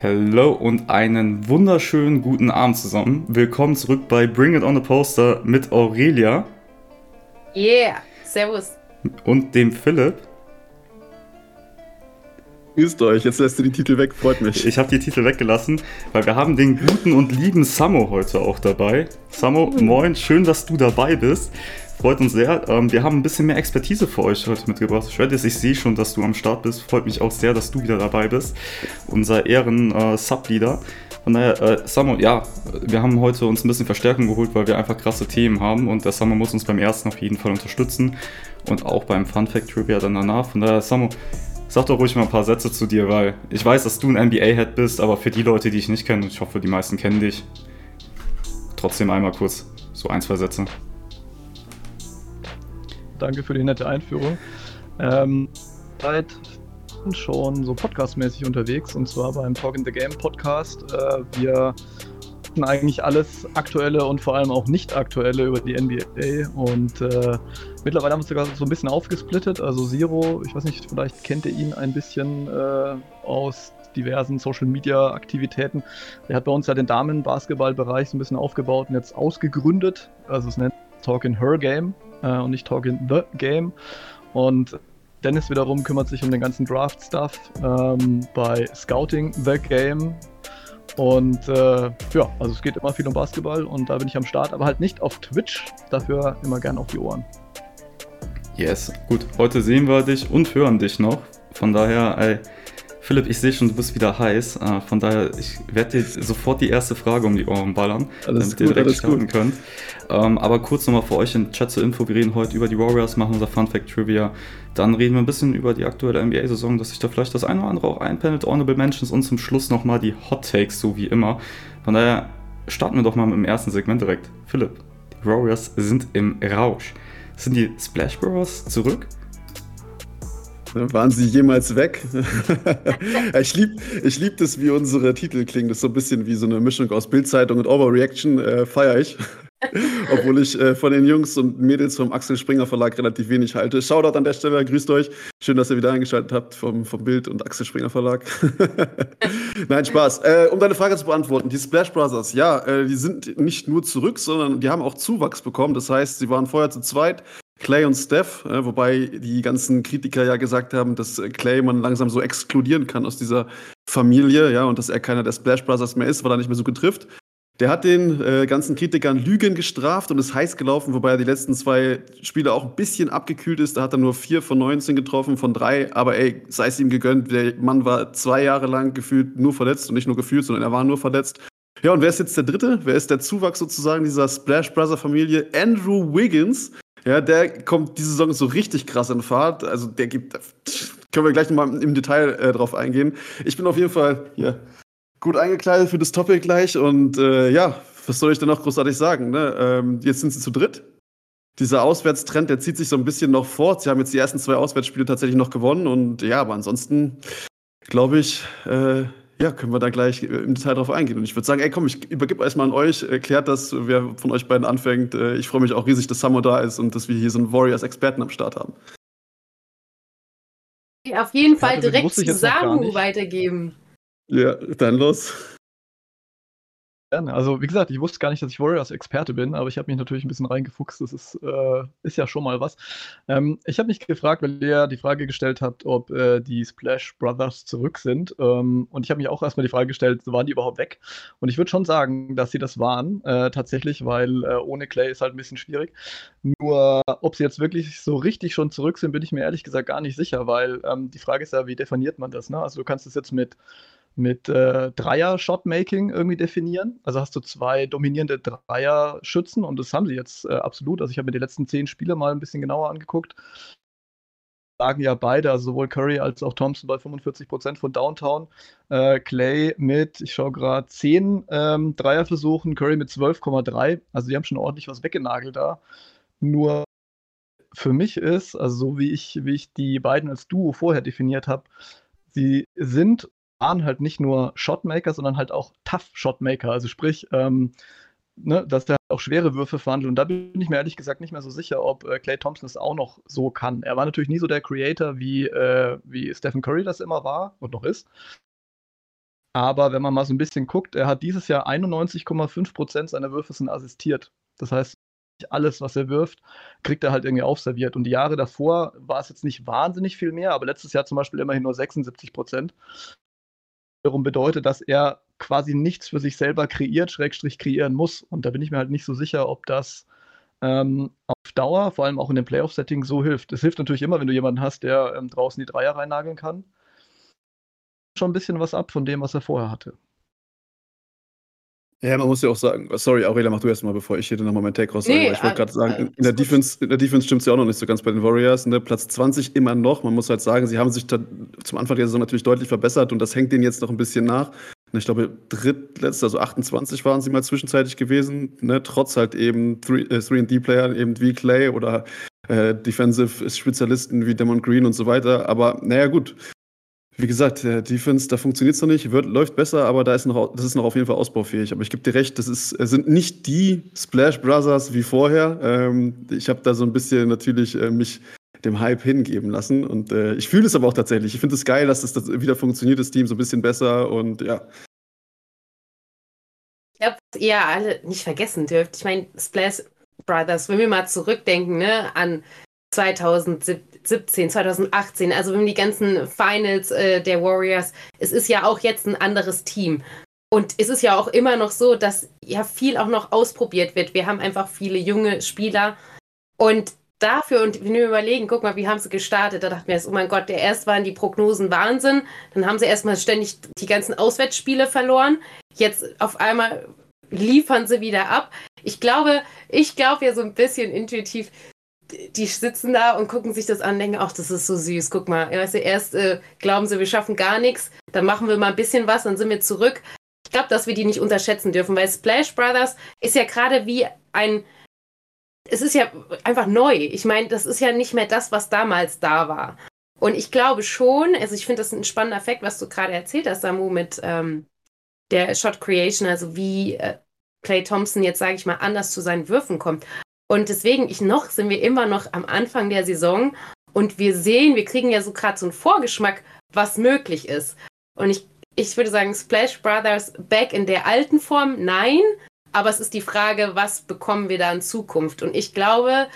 Hallo und einen wunderschönen guten Abend zusammen. Willkommen zurück bei Bring It On the Poster mit Aurelia. Yeah, servus. Und dem Philipp. Grüßt euch, jetzt lässt du die Titel weg, freut mich. Ich habe die Titel weggelassen, weil wir haben den guten und lieben Samo heute auch dabei. Samo, mhm. moin, schön, dass du dabei bist. Freut uns sehr. Ähm, wir haben ein bisschen mehr Expertise für euch heute mitgebracht. Shreddis, ich sehe schon, dass du am Start bist. Freut mich auch sehr, dass du wieder dabei bist. Unser Ehren-Subleader. Äh, Von daher, äh, Samo, ja, wir haben heute uns ein bisschen Verstärkung geholt, weil wir einfach krasse Themen haben und der Samo muss uns beim ersten auf jeden Fall unterstützen und auch beim Fun Fact Trivia dann danach. Von daher, Samo, sag doch ruhig mal ein paar Sätze zu dir, weil ich weiß, dass du ein NBA-Head bist, aber für die Leute, die ich nicht kenne, ich hoffe, die meisten kennen dich, trotzdem einmal kurz so ein, zwei Sätze. Danke für die nette Einführung. Ähm, seit schon so podcastmäßig unterwegs und zwar beim Talk in the Game Podcast. Äh, wir hatten eigentlich alles Aktuelle und vor allem auch nicht Aktuelle über die NBA und äh, mittlerweile haben wir uns sogar so ein bisschen aufgesplittet. Also Zero, ich weiß nicht, vielleicht kennt ihr ihn ein bisschen äh, aus diversen Social Media Aktivitäten. Er hat bei uns ja den Damen-Basketball-Bereich so ein bisschen aufgebaut und jetzt ausgegründet. Also es nennt Talk in Her Game äh, und nicht Talk in the Game. Und Dennis wiederum kümmert sich um den ganzen Draft-Stuff ähm, bei Scouting the Game. Und äh, ja, also es geht immer viel um Basketball und da bin ich am Start, aber halt nicht auf Twitch, dafür immer gern auf die Ohren. Yes, gut. Heute sehen wir dich und hören dich noch. Von daher, ey, Philipp, ich sehe schon, du bist wieder heiß. Äh, von daher, ich werde dir sofort die erste Frage um die Ohren ballern, alles damit gut, ihr direkt starten gut. könnt. Ähm, aber kurz nochmal für euch in Chat zur Info, wir reden heute über die Warriors, machen unser Fun Fact Trivia. Dann reden wir ein bisschen über die aktuelle NBA-Saison, dass sich da vielleicht das eine oder andere auch einpendelt, Honorable Mentions und zum Schluss nochmal die Hot Takes, so wie immer. Von daher starten wir doch mal mit dem ersten Segment direkt. Philipp, die Warriors sind im Rausch. Sind die Splash Bros zurück? Waren sie jemals weg? ich liebe ich lieb das, wie unsere Titel klingen. Das ist so ein bisschen wie so eine Mischung aus Bildzeitung und Overreaction. Äh, Feiere ich. Obwohl ich äh, von den Jungs und Mädels vom Axel Springer Verlag relativ wenig halte. Shoutout an der Stelle, grüßt euch. Schön, dass ihr wieder eingeschaltet habt vom, vom Bild und Axel Springer Verlag. Nein, Spaß. Äh, um deine Frage zu beantworten, die Splash Brothers, ja, äh, die sind nicht nur zurück, sondern die haben auch Zuwachs bekommen. Das heißt, sie waren vorher zu zweit, Clay und Steph, äh, wobei die ganzen Kritiker ja gesagt haben, dass Clay man langsam so exkludieren kann aus dieser Familie, ja, und dass er keiner der Splash Brothers mehr ist, weil er nicht mehr so gut trifft. Der hat den äh, ganzen Kritikern Lügen gestraft und ist heiß gelaufen, wobei er die letzten zwei Spiele auch ein bisschen abgekühlt ist. Da hat er nur vier von 19 getroffen, von drei. Aber ey, sei es ihm gegönnt, der Mann war zwei Jahre lang gefühlt nur verletzt und nicht nur gefühlt, sondern er war nur verletzt. Ja, und wer ist jetzt der Dritte? Wer ist der Zuwachs sozusagen dieser Splash Brother Familie? Andrew Wiggins ja, der kommt diese Saison so richtig krass in Fahrt. Also der gibt, können wir gleich nochmal im Detail äh, drauf eingehen. Ich bin auf jeden Fall hier gut eingekleidet für das Topic gleich und äh, ja, was soll ich denn noch großartig sagen? Ne? Ähm, jetzt sind sie zu dritt. Dieser Auswärtstrend, der zieht sich so ein bisschen noch fort. Sie haben jetzt die ersten zwei Auswärtsspiele tatsächlich noch gewonnen und ja, aber ansonsten glaube ich, äh, ja, können wir da gleich im Detail drauf eingehen. Und ich würde sagen, ey, komm, ich übergebe erstmal an euch, erklärt das, wer von euch beiden anfängt. Äh, ich freue mich auch riesig, dass Samo da ist und dass wir hier so einen Warriors-Experten am Start haben. Auf jeden Fall ja, direkt zu Samu weitergeben. Ja, dann los. Gerne. Also, wie gesagt, ich wusste gar nicht, dass ich Warriors-Experte bin, aber ich habe mich natürlich ein bisschen reingefuchst. Das ist, äh, ist ja schon mal was. Ähm, ich habe mich gefragt, weil ihr die Frage gestellt habt, ob äh, die Splash Brothers zurück sind. Ähm, und ich habe mich auch erstmal die Frage gestellt, waren die überhaupt weg? Und ich würde schon sagen, dass sie das waren, äh, tatsächlich, weil äh, ohne Clay ist halt ein bisschen schwierig. Nur, ob sie jetzt wirklich so richtig schon zurück sind, bin ich mir ehrlich gesagt gar nicht sicher, weil ähm, die Frage ist ja, wie definiert man das? Ne? Also, du kannst es jetzt mit mit äh, Dreier-Shotmaking irgendwie definieren. Also hast du zwei dominierende Dreier-Schützen und das haben sie jetzt äh, absolut. Also ich habe mir die letzten zehn Spiele mal ein bisschen genauer angeguckt. Sagen ja beide, also sowohl Curry als auch Thompson bei 45% von Downtown. Äh, Clay mit, ich schaue gerade, 10 ähm, Dreierversuchen, Curry mit 12,3. Also die haben schon ordentlich was weggenagelt da. Nur für mich ist, also so wie ich, wie ich die beiden als Duo vorher definiert habe, sie sind waren halt nicht nur Shotmaker, sondern halt auch Tough Shotmaker. Also sprich, ähm, ne, dass der auch schwere Würfe verhandelt. Und da bin ich mir ehrlich gesagt nicht mehr so sicher, ob äh, Clay Thompson es auch noch so kann. Er war natürlich nie so der Creator, wie, äh, wie Stephen Curry das immer war und noch ist. Aber wenn man mal so ein bisschen guckt, er hat dieses Jahr 91,5% seiner Würfe sind assistiert. Das heißt, alles, was er wirft, kriegt er halt irgendwie aufserviert. Und die Jahre davor war es jetzt nicht wahnsinnig viel mehr, aber letztes Jahr zum Beispiel immerhin nur 76 Prozent. Darum bedeutet, dass er quasi nichts für sich selber kreiert, Schrägstrich kreieren muss. Und da bin ich mir halt nicht so sicher, ob das ähm, auf Dauer, vor allem auch in dem Playoff-Setting, so hilft. Es hilft natürlich immer, wenn du jemanden hast, der ähm, draußen die Dreier reinnageln kann. Schon ein bisschen was ab von dem, was er vorher hatte. Ja, man muss ja auch sagen, sorry, Aurelia, mach du erst mal, bevor ich hier nochmal meinen Take raussage. Nee, ich wollte gerade sagen, in der, Defense, in der Defense stimmt es ja auch noch nicht so ganz bei den Warriors. Ne? Platz 20 immer noch. Man muss halt sagen, sie haben sich zum Anfang der Saison natürlich deutlich verbessert und das hängt denen jetzt noch ein bisschen nach. Ich glaube, drittletzter, also 28 waren sie mal zwischenzeitlich gewesen, ne? trotz halt eben 3D-Player, äh, eben wie Clay oder äh, Defensive-Spezialisten wie Demon Green und so weiter. Aber naja, gut, wie gesagt, der Defense, da funktioniert es noch nicht, wird, läuft besser, aber da ist noch, das ist noch auf jeden Fall ausbaufähig. Aber ich gebe dir recht, das ist, sind nicht die Splash Brothers wie vorher. Ähm, ich habe da so ein bisschen natürlich äh, mich dem Hype hingeben lassen und äh, ich fühle es aber auch tatsächlich. Ich finde es geil, dass das, das wieder funktioniert, das Team so ein bisschen besser und ja. Ich glaube, ihr alle nicht vergessen dürft. Ich meine, Splash Brothers, wenn wir mal zurückdenken, ne, an 2017, 2018, also wenn die ganzen Finals äh, der Warriors, es ist ja auch jetzt ein anderes Team. Und es ist ja auch immer noch so, dass ja viel auch noch ausprobiert wird. Wir haben einfach viele junge Spieler. Und dafür, und wenn wir überlegen, guck mal, wie haben sie gestartet, da dachten wir jetzt, oh mein Gott, der erst waren die Prognosen Wahnsinn. Dann haben sie erstmal ständig die ganzen Auswärtsspiele verloren. Jetzt auf einmal liefern sie wieder ab. Ich glaube, ich glaube ja so ein bisschen intuitiv, die sitzen da und gucken sich das an und denken, ach, das ist so süß, guck mal. Weißt du, erst äh, glauben sie, wir schaffen gar nichts, dann machen wir mal ein bisschen was, dann sind wir zurück. Ich glaube, dass wir die nicht unterschätzen dürfen, weil Splash Brothers ist ja gerade wie ein, es ist ja einfach neu. Ich meine, das ist ja nicht mehr das, was damals da war. Und ich glaube schon, also ich finde das ein spannender Effekt, was du gerade erzählt hast, Samu, mit ähm, der Shot Creation, also wie äh, Clay Thompson jetzt, sage ich mal, anders zu seinen Würfen kommt. Und deswegen, ich noch, sind wir immer noch am Anfang der Saison und wir sehen, wir kriegen ja so gerade so einen Vorgeschmack, was möglich ist. Und ich, ich würde sagen, Splash Brothers back in der alten Form, nein. Aber es ist die Frage, was bekommen wir da in Zukunft? Und ich glaube,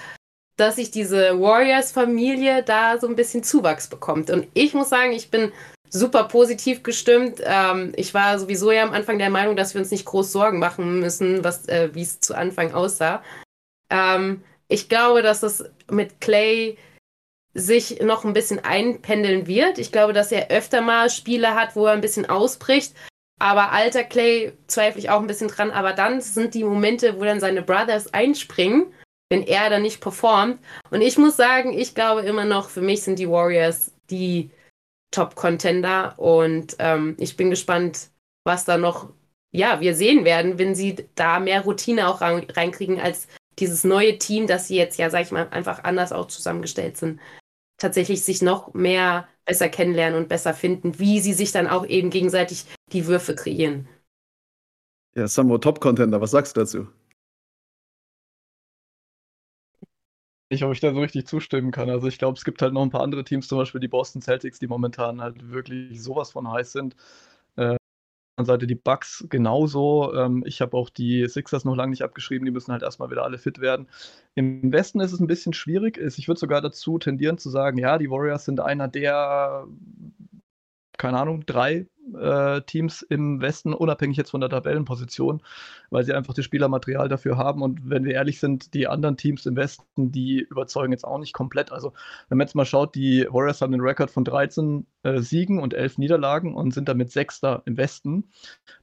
dass sich diese Warriors-Familie da so ein bisschen Zuwachs bekommt. Und ich muss sagen, ich bin super positiv gestimmt. Ähm, ich war sowieso ja am Anfang der Meinung, dass wir uns nicht groß Sorgen machen müssen, was, äh, wie es zu Anfang aussah. Ähm, ich glaube, dass es mit Clay sich noch ein bisschen einpendeln wird. Ich glaube, dass er öfter mal Spiele hat, wo er ein bisschen ausbricht. Aber alter Clay zweifle ich auch ein bisschen dran. Aber dann sind die Momente, wo dann seine Brothers einspringen, wenn er dann nicht performt. Und ich muss sagen, ich glaube immer noch, für mich sind die Warriors die Top-Contender. Und ähm, ich bin gespannt, was da noch, ja, wir sehen werden, wenn sie da mehr Routine auch reinkriegen als dieses neue Team, das sie jetzt ja, sag ich mal, einfach anders auch zusammengestellt sind, tatsächlich sich noch mehr besser kennenlernen und besser finden, wie sie sich dann auch eben gegenseitig die Würfe kreieren. Ja, Samo Top-Contender, was sagst du dazu? Ich, ob ich da so richtig zustimmen kann. Also ich glaube, es gibt halt noch ein paar andere Teams, zum Beispiel die Boston Celtics, die momentan halt wirklich sowas von heiß sind. Seite die Bucks genauso. Ähm, ich habe auch die Sixers noch lange nicht abgeschrieben, die müssen halt erstmal wieder alle fit werden. Im Westen ist es ein bisschen schwierig. Ich würde sogar dazu tendieren zu sagen, ja, die Warriors sind einer der, keine Ahnung, drei äh, Teams im Westen, unabhängig jetzt von der Tabellenposition, weil sie einfach das Spielermaterial dafür haben. Und wenn wir ehrlich sind, die anderen Teams im Westen, die überzeugen jetzt auch nicht komplett. Also, wenn man jetzt mal schaut, die Warriors haben einen Rekord von 13 äh, Siegen und 11 Niederlagen und sind damit Sechster im Westen.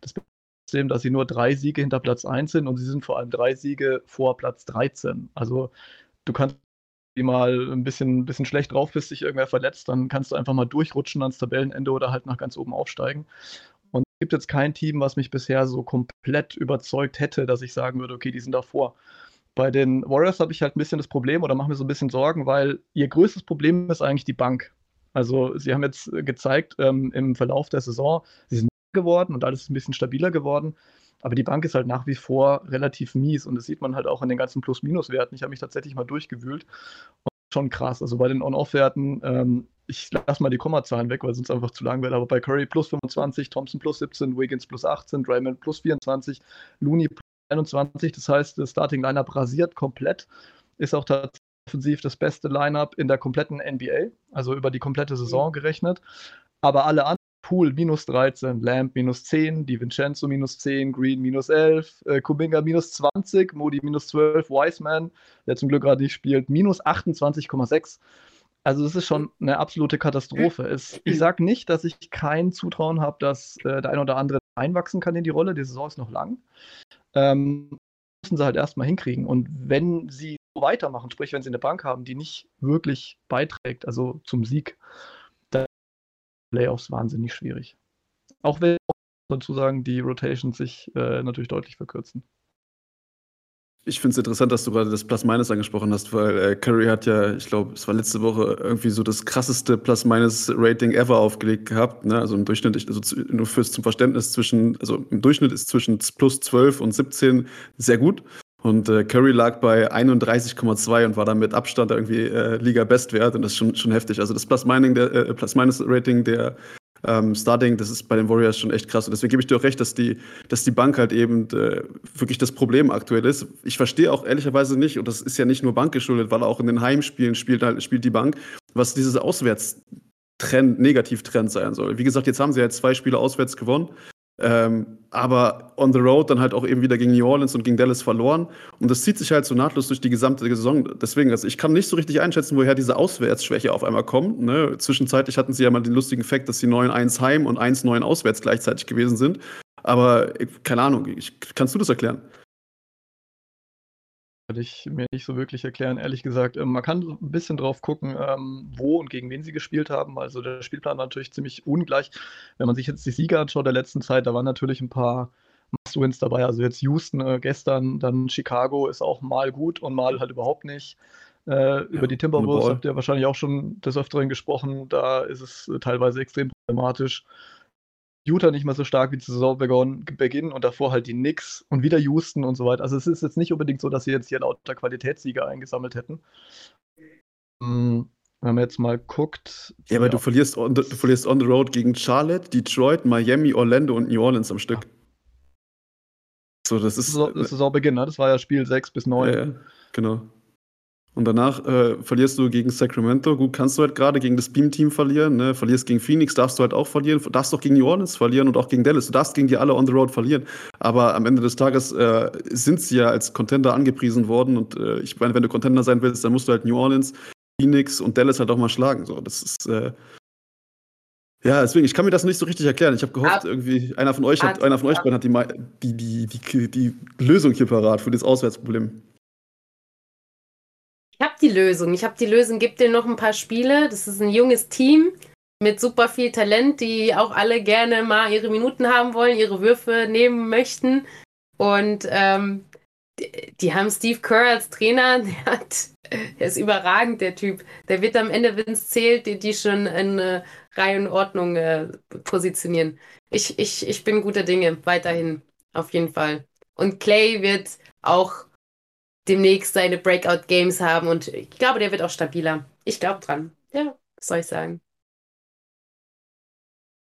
Das bedeutet, dass sie nur drei Siege hinter Platz 1 sind und sie sind vor allem drei Siege vor Platz 13. Also, du kannst mal ein bisschen, ein bisschen schlecht drauf bist, dich irgendwer verletzt, dann kannst du einfach mal durchrutschen ans Tabellenende oder halt nach ganz oben aufsteigen. Und es gibt jetzt kein Team, was mich bisher so komplett überzeugt hätte, dass ich sagen würde, okay, die sind davor. Bei den Warriors habe ich halt ein bisschen das Problem oder mache mir so ein bisschen Sorgen, weil ihr größtes Problem ist eigentlich die Bank. Also sie haben jetzt gezeigt ähm, im Verlauf der Saison, sie sind geworden und alles ist ein bisschen stabiler geworden. Aber die Bank ist halt nach wie vor relativ mies und das sieht man halt auch in den ganzen Plus-Minus-Werten. Ich habe mich tatsächlich mal durchgewühlt. Und schon krass. Also bei den On-Off-Werten, ähm, ich lasse mal die Kommazahlen weg, weil sonst einfach zu lang wird, aber bei Curry plus 25, Thompson plus 17, Wiggins plus 18, Draymond plus 24, Looney plus 21. Das heißt, das Starting Lineup rasiert komplett. Ist auch tatsächlich offensiv das beste Lineup in der kompletten NBA, also über die komplette Saison gerechnet. Aber alle anderen, Pool minus 13, Lamb minus 10, Di Vincenzo minus 10, Green minus 11, äh, Kuminga minus 20, Moody minus 12, Wiseman, der zum Glück gerade nicht spielt, minus 28,6. Also das ist schon eine absolute Katastrophe. Es, ich sage nicht, dass ich kein Zutrauen habe, dass äh, der ein oder andere einwachsen kann in die Rolle. Die Saison ist noch lang. Ähm, müssen sie halt erstmal hinkriegen. Und wenn sie so weitermachen, sprich, wenn sie eine Bank haben, die nicht wirklich beiträgt, also zum Sieg, Playoffs wahnsinnig schwierig. Auch wenn dazu sagen, die Rotations sich äh, natürlich deutlich verkürzen. Ich finde es interessant, dass du gerade das Plus-Minus angesprochen hast, weil äh, Curry hat ja, ich glaube, es war letzte Woche irgendwie so das krasseste Plus-Minus-Rating ever aufgelegt gehabt. Ne? Also im Durchschnitt, also zu, nur fürs zum Verständnis zwischen, also im Durchschnitt ist zwischen plus 12 und 17 sehr gut. Und äh, Curry lag bei 31,2 und war dann mit Abstand irgendwie äh, Liga-Bestwert und das ist schon, schon heftig. Also das Plus-Minus-Rating der, äh, Plus der ähm, Starting, das ist bei den Warriors schon echt krass. Und deswegen gebe ich dir auch recht, dass die, dass die Bank halt eben äh, wirklich das Problem aktuell ist. Ich verstehe auch ehrlicherweise nicht, und das ist ja nicht nur Bank geschuldet, weil auch in den Heimspielen spielt, halt, spielt die Bank, was dieses Auswärtstrend, Negativtrend sein soll. Wie gesagt, jetzt haben sie ja zwei Spiele auswärts gewonnen. Ähm, aber on the road dann halt auch eben wieder gegen New Orleans und gegen Dallas verloren. Und das zieht sich halt so nahtlos durch die gesamte Saison. Deswegen, also ich kann nicht so richtig einschätzen, woher diese Auswärtsschwäche auf einmal kommt. Ne? Zwischenzeitlich hatten sie ja mal den lustigen Fakt, dass sie 9-1 heim und 1-9 auswärts gleichzeitig gewesen sind. Aber keine Ahnung, ich, kannst du das erklären? Kann ich mir nicht so wirklich erklären, ehrlich gesagt. Ähm, man kann ein bisschen drauf gucken, ähm, wo und gegen wen sie gespielt haben. Also der Spielplan war natürlich ziemlich ungleich. Wenn man sich jetzt die Sieger anschaut der letzten Zeit, da waren natürlich ein paar Must-Wins dabei. Also jetzt Houston äh, gestern, dann Chicago ist auch mal gut und mal halt überhaupt nicht. Äh, über die Timberwolves habt ihr wahrscheinlich auch schon des Öfteren gesprochen. Da ist es äh, teilweise extrem problematisch. Utah nicht mal so stark wie die Saison beginnen und davor halt die Knicks und wieder Houston und so weiter. Also es ist jetzt nicht unbedingt so, dass sie jetzt hier lauter Qualitätssieger eingesammelt hätten. Hm, wenn man jetzt mal guckt. Ja, aber ja. Du, verlierst on the, du verlierst on the road gegen Charlotte, Detroit, Miami, Orlando und New Orleans am Stück. So, das ist. Das ist Saisonbeginn, ne? Das war ja Spiel 6 bis 9. Ja, ja, genau. Und danach äh, verlierst du gegen Sacramento. Gut, kannst du halt gerade gegen das Beam-Team verlieren. Ne? Verlierst gegen Phoenix, darfst du halt auch verlieren. Darfst doch gegen New Orleans verlieren und auch gegen Dallas. Du darfst gegen die alle on the road verlieren. Aber am Ende des Tages äh, sind sie ja als Contender angepriesen worden. Und äh, ich meine, wenn du Contender sein willst, dann musst du halt New Orleans, Phoenix und Dallas halt auch mal schlagen. So, das ist. Äh, ja, deswegen, ich kann mir das nicht so richtig erklären. Ich habe gehofft, Ab irgendwie, einer von euch hat, einer von euch hat die, die, die, die, die Lösung hier parat für das Auswärtsproblem. Ich habe die Lösung. Ich habe die Lösung. Gib dir noch ein paar Spiele. Das ist ein junges Team mit super viel Talent, die auch alle gerne mal ihre Minuten haben wollen, ihre Würfe nehmen möchten. Und ähm, die, die, haben Steve Kerr als Trainer. Der, hat, der ist überragend, der Typ. Der wird am Ende, wenn es zählt, die, die schon in äh, Reihe und Ordnung äh, positionieren. Ich, ich, ich bin guter Dinge, weiterhin, auf jeden Fall. Und Clay wird auch demnächst seine Breakout-Games haben und ich glaube, der wird auch stabiler. Ich glaube dran. Ja, was soll ich sagen?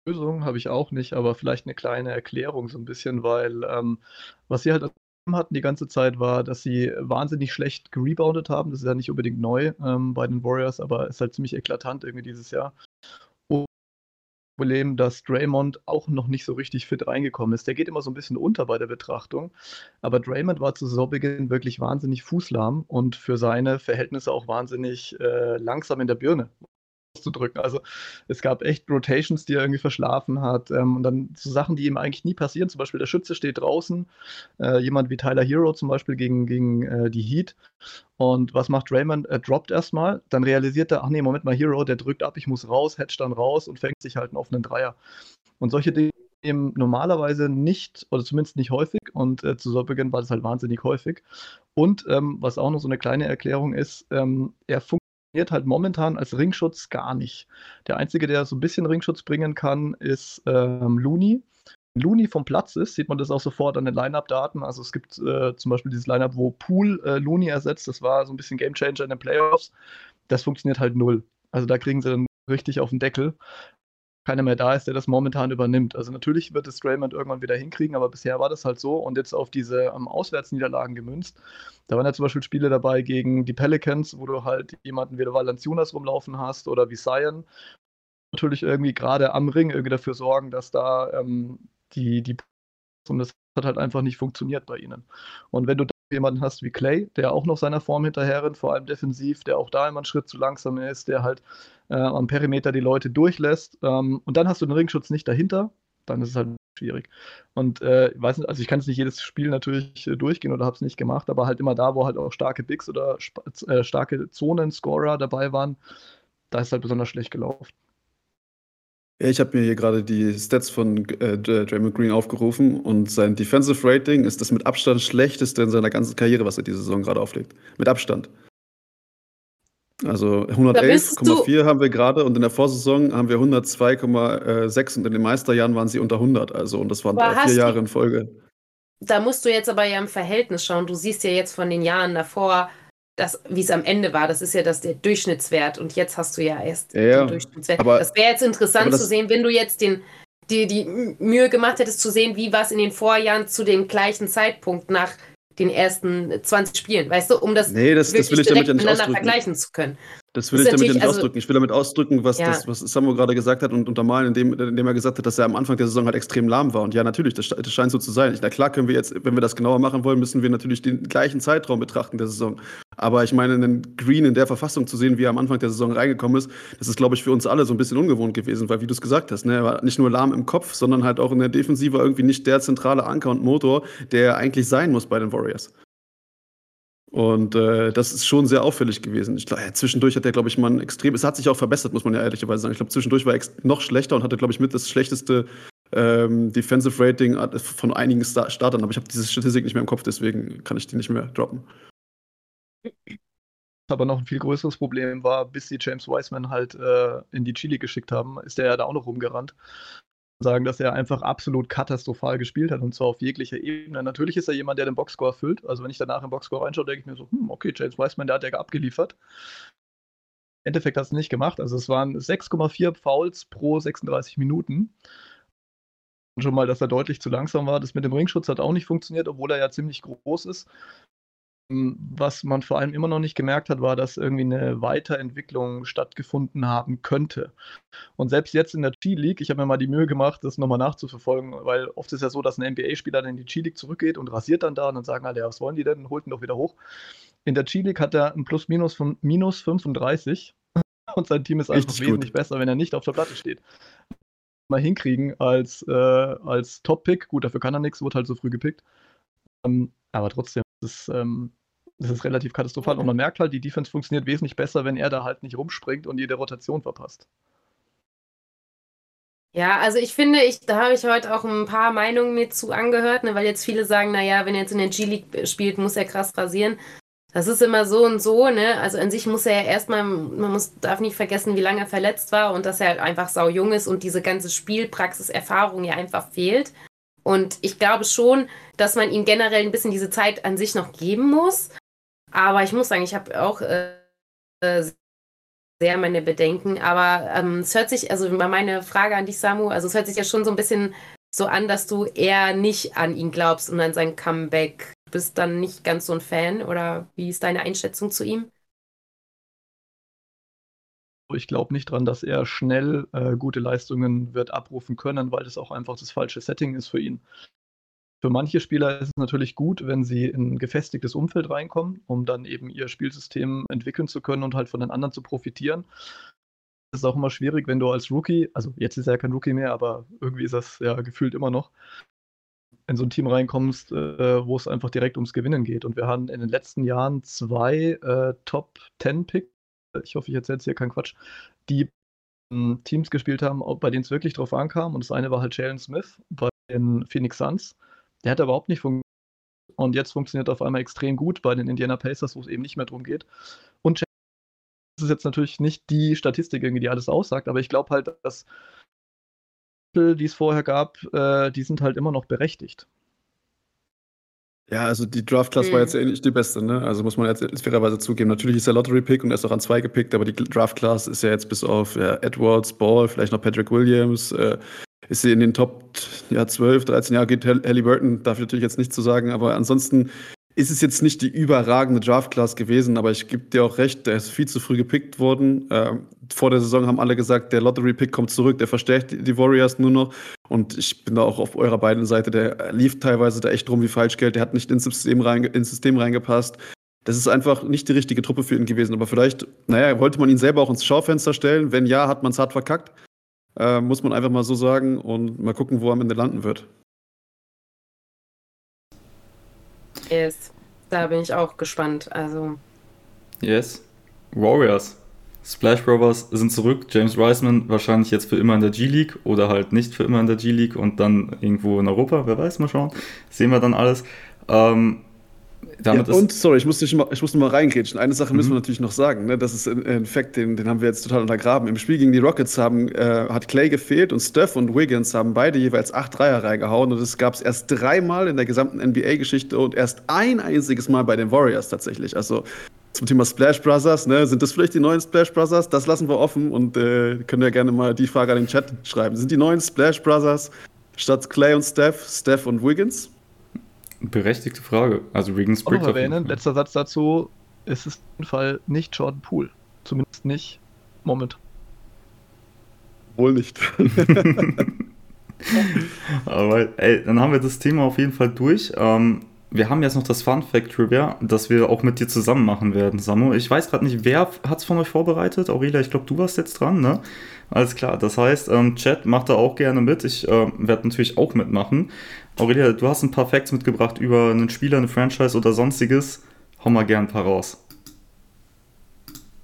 Lösung habe ich auch nicht, aber vielleicht eine kleine Erklärung so ein bisschen, weil ähm, was sie halt hatten die ganze Zeit war, dass sie wahnsinnig schlecht gereboundet haben. Das ist ja nicht unbedingt neu ähm, bei den Warriors, aber ist halt ziemlich eklatant irgendwie dieses Jahr. Problem, dass Draymond auch noch nicht so richtig fit reingekommen ist. Der geht immer so ein bisschen unter bei der Betrachtung. Aber Draymond war zu Saisonbeginn wirklich wahnsinnig fußlahm und für seine Verhältnisse auch wahnsinnig äh, langsam in der Birne zu drücken. Also es gab echt Rotations, die er irgendwie verschlafen hat. Ähm, und dann so Sachen, die ihm eigentlich nie passieren. Zum Beispiel der Schütze steht draußen, äh, jemand wie Tyler Hero zum Beispiel gegen, gegen äh, die Heat. Und was macht Raymond? Er droppt erstmal, dann realisiert er, ach nee, Moment mal, Hero, der drückt ab, ich muss raus, hatcht dann raus und fängt sich halt einen offenen Dreier. Und solche Dinge eben normalerweise nicht, oder zumindest nicht häufig, und äh, zu Beginn war das halt wahnsinnig häufig. Und ähm, was auch noch so eine kleine Erklärung ist, ähm, er funktioniert funktioniert halt momentan als Ringschutz gar nicht. Der Einzige, der so ein bisschen Ringschutz bringen kann, ist ähm, Looney. Looney vom Platz ist, sieht man das auch sofort an den Line-Up-Daten. Also es gibt äh, zum Beispiel dieses Line-Up, wo Pool äh, Looney ersetzt. Das war so ein bisschen Game Changer in den Playoffs. Das funktioniert halt null. Also da kriegen sie dann richtig auf den Deckel. Keiner mehr da ist, der das momentan übernimmt. Also natürlich wird es Draymond irgendwann wieder hinkriegen, aber bisher war das halt so. Und jetzt auf diese ähm, Auswärtsniederlagen gemünzt. Da waren ja zum Beispiel Spiele dabei gegen die Pelicans, wo du halt jemanden wie Valanciunas rumlaufen hast oder wie Zion. Natürlich irgendwie gerade am Ring irgendwie dafür sorgen, dass da ähm, die, die und das hat halt einfach nicht funktioniert bei ihnen. Und wenn du jemanden hast wie Clay, der auch noch seiner Form hinterher rennt, vor allem defensiv, der auch da immer einen Schritt zu langsam ist, der halt äh, am Perimeter die Leute durchlässt. Ähm, und dann hast du den Ringschutz nicht dahinter, dann ist es halt schwierig. Und äh, ich weiß nicht, also ich kann es nicht jedes Spiel natürlich äh, durchgehen oder habe es nicht gemacht, aber halt immer da, wo halt auch starke Bigs oder äh, starke Zonen-Scorer dabei waren, da ist halt besonders schlecht gelaufen. Ja, ich habe mir hier gerade die Stats von äh, Draymond Green aufgerufen und sein Defensive Rating ist das mit Abstand schlechteste in seiner ganzen Karriere, was er diese Saison gerade auflegt. Mit Abstand. Also 111,4 haben wir gerade und in der Vorsaison haben wir 102,6 und in den Meisterjahren waren sie unter 100. Also und das waren drei, vier Jahre in Folge. Da musst du jetzt aber ja im Verhältnis schauen. Du siehst ja jetzt von den Jahren davor, das, wie es am Ende war, das ist ja das der Durchschnittswert und jetzt hast du ja erst ja, den Durchschnittswert. Aber, das wäre jetzt interessant zu sehen, wenn du jetzt den, die, die Mühe gemacht hättest zu sehen, wie war es in den Vorjahren zu dem gleichen Zeitpunkt nach den ersten 20 Spielen, weißt du, um das, nee, das, das will ich damit ja nicht miteinander vergleichen zu können. Das will das ich damit nicht also, ausdrücken. Ich will damit ausdrücken, was, ja. das, was Samu gerade gesagt hat und untermalen, indem, indem er gesagt hat, dass er am Anfang der Saison halt extrem lahm war. Und ja, natürlich, das, das scheint so zu sein. Na klar können wir jetzt, wenn wir das genauer machen wollen, müssen wir natürlich den gleichen Zeitraum betrachten der Saison. Aber ich meine, einen Green in der Verfassung zu sehen, wie er am Anfang der Saison reingekommen ist, das ist, glaube ich, für uns alle so ein bisschen ungewohnt gewesen, weil, wie du es gesagt hast, ne, er war nicht nur lahm im Kopf, sondern halt auch in der Defensive irgendwie nicht der zentrale Anker und Motor, der eigentlich sein muss bei den Warriors. Und äh, das ist schon sehr auffällig gewesen. Ich glaube, ja, zwischendurch hat er, glaube ich, mal ein extrem. Es hat sich auch verbessert, muss man ja ehrlicherweise sagen. Ich glaube, zwischendurch war er noch schlechter und hatte, glaube ich, mit das schlechteste ähm, Defensive Rating von einigen Star Startern. Aber ich habe diese Statistik nicht mehr im Kopf, deswegen kann ich die nicht mehr droppen. Aber noch ein viel größeres Problem war, bis sie James Wiseman halt äh, in die Chili geschickt haben, ist der ja da auch noch rumgerannt sagen, dass er einfach absolut katastrophal gespielt hat und zwar auf jeglicher Ebene. Natürlich ist er jemand, der den Boxscore füllt. Also wenn ich danach im Boxscore reinschaue, denke ich mir so, hm, okay, James Wiseman, der hat ja abgeliefert. Im Endeffekt hat es nicht gemacht. Also es waren 6,4 Fouls pro 36 Minuten. Schon mal, dass er deutlich zu langsam war. Das mit dem Ringschutz hat auch nicht funktioniert, obwohl er ja ziemlich groß ist. Ähm, was man vor allem immer noch nicht gemerkt hat, war, dass irgendwie eine Weiterentwicklung stattgefunden haben könnte. Und selbst jetzt in der G-League, ich habe mir mal die Mühe gemacht, das nochmal nachzuverfolgen, weil oft ist ja so, dass ein NBA-Spieler dann in die G-League zurückgeht und rasiert dann da und dann sagen alle, ja, was wollen die denn? Holt ihn doch wieder hoch. In der G-League hat er ein Plus-Minus von minus 35 und sein Team ist einfach Richtig wesentlich gut. besser, wenn er nicht auf der Platte steht. Mal hinkriegen als, äh, als Top-Pick, gut, dafür kann er nichts, wurde halt so früh gepickt. Ähm, aber trotzdem, ist, ähm, das ist relativ katastrophal. Und man merkt halt, die Defense funktioniert wesentlich besser, wenn er da halt nicht rumspringt und jede Rotation verpasst. Ja, also ich finde, ich, da habe ich heute auch ein paar Meinungen mir zu angehört, ne, weil jetzt viele sagen, naja, wenn er jetzt in der G-League spielt, muss er krass rasieren. Das ist immer so und so, ne? Also an sich muss er ja erstmal, man muss, darf nicht vergessen, wie lange er verletzt war und dass er halt einfach sau jung ist und diese ganze Spielpraxiserfahrung ja einfach fehlt. Und ich glaube schon, dass man ihm generell ein bisschen diese Zeit an sich noch geben muss. Aber ich muss sagen, ich habe auch äh, sehr meine Bedenken. Aber ähm, es hört sich, also meine Frage an dich, Samu, also es hört sich ja schon so ein bisschen so an, dass du eher nicht an ihn glaubst und an sein Comeback. Du bist dann nicht ganz so ein Fan oder wie ist deine Einschätzung zu ihm? Ich glaube nicht dran, dass er schnell äh, gute Leistungen wird abrufen können, weil das auch einfach das falsche Setting ist für ihn. Für manche Spieler ist es natürlich gut, wenn sie in ein gefestigtes Umfeld reinkommen, um dann eben ihr Spielsystem entwickeln zu können und halt von den anderen zu profitieren. Es ist auch immer schwierig, wenn du als Rookie, also jetzt ist er ja kein Rookie mehr, aber irgendwie ist das ja gefühlt immer noch, in so ein Team reinkommst, äh, wo es einfach direkt ums Gewinnen geht. Und wir haben in den letzten Jahren zwei äh, Top 10 Picks ich hoffe, ich erzähle jetzt hier keinen Quatsch, die ähm, Teams gespielt haben, bei denen es wirklich drauf ankam. Und das eine war halt Jalen Smith bei den Phoenix Suns. Der hat überhaupt nicht funktioniert. Und jetzt funktioniert er auf einmal extrem gut bei den Indiana Pacers, wo es eben nicht mehr drum geht. Und das ist jetzt natürlich nicht die Statistik, irgendwie, die alles aussagt, aber ich glaube halt, dass die es vorher gab, äh, die sind halt immer noch berechtigt. Ja, also die Draft-Class war Mhm. jetzt ja nicht die beste, ne? Also muss man jetzt fairerweise zugeben. Natürlich ist er Lottery-Pick und er ist auch an zwei gepickt, aber die Draft-Class ist ja jetzt bis auf ja, Edwards, Ball, vielleicht noch Patrick Williams, äh, ist sie in den Top ja, 12, 13 Jahre geht Hall- Halliburton, darf ich natürlich jetzt nicht zu sagen, aber ansonsten ist es jetzt nicht die überragende Draft-Class gewesen, aber ich gebe dir auch recht, der ist viel zu früh gepickt worden. Ähm, vor der Saison haben alle gesagt, der Lottery-Pick kommt zurück, der verstärkt die- Warriors nur noch. Und ich bin da auch auf eurer beiden Seite, der lief teilweise da echt rum wie Falschgeld, der hat nicht ins System, reinge ins System reingepasst. Das ist einfach nicht die richtige Truppe für ihn gewesen. Aber vielleicht, naja, wollte man ihn selber auch ins Schaufenster stellen. Wenn ja, hat man es hart verkackt. Äh, muss man einfach mal so sagen und mal gucken, wo er am Ende landen wird. Yes. Da bin ich auch gespannt. Also, Yes. Warriors. Splash Brothers sind zurück. James Wiseman wahrscheinlich jetzt für immer in der G-League oder halt nicht für immer in der G-League und dann irgendwo in Europa. Wer weiß, mal schauen. Sehen wir dann alles. Ähm, ja, und, sorry, ich muss, dich mal, ich muss noch mal reingrätschen. Eine Sache müssen Mhm. wir natürlich noch sagen. Ne? Das ist ein Fakt, den, den haben wir jetzt total untergraben. Im Spiel gegen die Rockets haben, äh, hat Clay gefehlt und Steph und Wiggins haben beide jeweils acht Dreier reingehauen. Und das gab es erst dreimal in der gesamten NBA-Geschichte und erst ein einziges Mal bei den Warriors tatsächlich. Also zum Thema Splash Brothers, ne? sind das vielleicht die neuen Splash Brothers? Das lassen wir offen und äh, können ja gerne mal die Frage an den Chat schreiben. Sind die neuen Splash Brothers statt Clay und Steph, Steph und Wiggins? Berechtigte Frage. Also Auch bricht auf jeden erwähnen, letzter Satz dazu, es ist auf jeden Fall nicht Jordan Poole. Zumindest nicht momentan. Wohl nicht. Aber ey, dann haben wir das Thema auf jeden Fall durch. Ähm, wir haben jetzt noch das Fun Fact Trivia, das wir auch mit dir zusammen machen werden, Samu. Ich weiß gerade nicht, wer hat es von euch vorbereitet? Aurelia, ich glaube, du warst jetzt dran, ne? Alles klar. Das heißt, ähm, Chat macht da auch gerne mit. Ich ähm, werde natürlich auch mitmachen. Aurelia, du hast ein paar Facts mitgebracht über einen Spieler, eine Franchise oder sonstiges. Hau mal gern ein paar raus.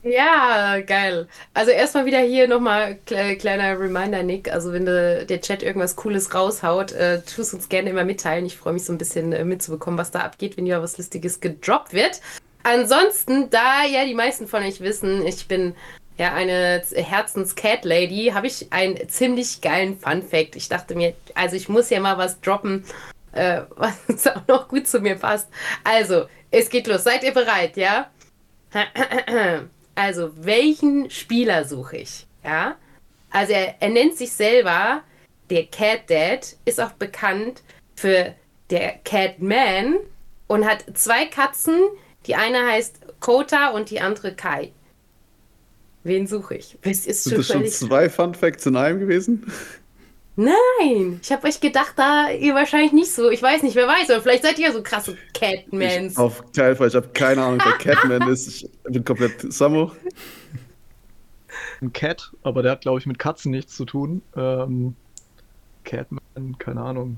ja, geil. Also erstmal wieder hier nochmal kle kleiner Reminder, Nick. Also wenn de, der Chat irgendwas Cooles raushaut, äh, tu es uns gerne immer mitteilen. Ich freue mich so ein bisschen äh, mitzubekommen, was da abgeht, wenn ja was Lustiges gedroppt wird. Ansonsten, da ja die meisten von euch wissen, ich bin ja eine Herzens-Cat-Lady, habe ich einen ziemlich geilen Fun-Fact. Ich dachte mir, also ich muss ja mal was droppen, äh, was auch noch gut zu mir passt. Also, es geht los. Seid ihr bereit, ja? Also, welchen Spieler suche ich? Ja? Also, er, er nennt sich selber der Cat Dad, ist auch bekannt für der Cat Man und hat zwei Katzen. Die eine heißt Kota und die andere Kai. Wen suche ich? Ihr es Sind das schon zwei Fun Facts in einem gewesen? Nein, ich habe euch gedacht, da ihr wahrscheinlich nicht so. Ich weiß nicht, wer weiß, aber vielleicht seid ihr ja so krasse Catmans. Ich, auf keinen Fall. Ich habe keine Ahnung, wer Catman ist. Ich bin komplett Samo. Ein Cat, aber der hat, glaube ich, mit Katzen nichts zu tun. Ähm, Catman, keine Ahnung.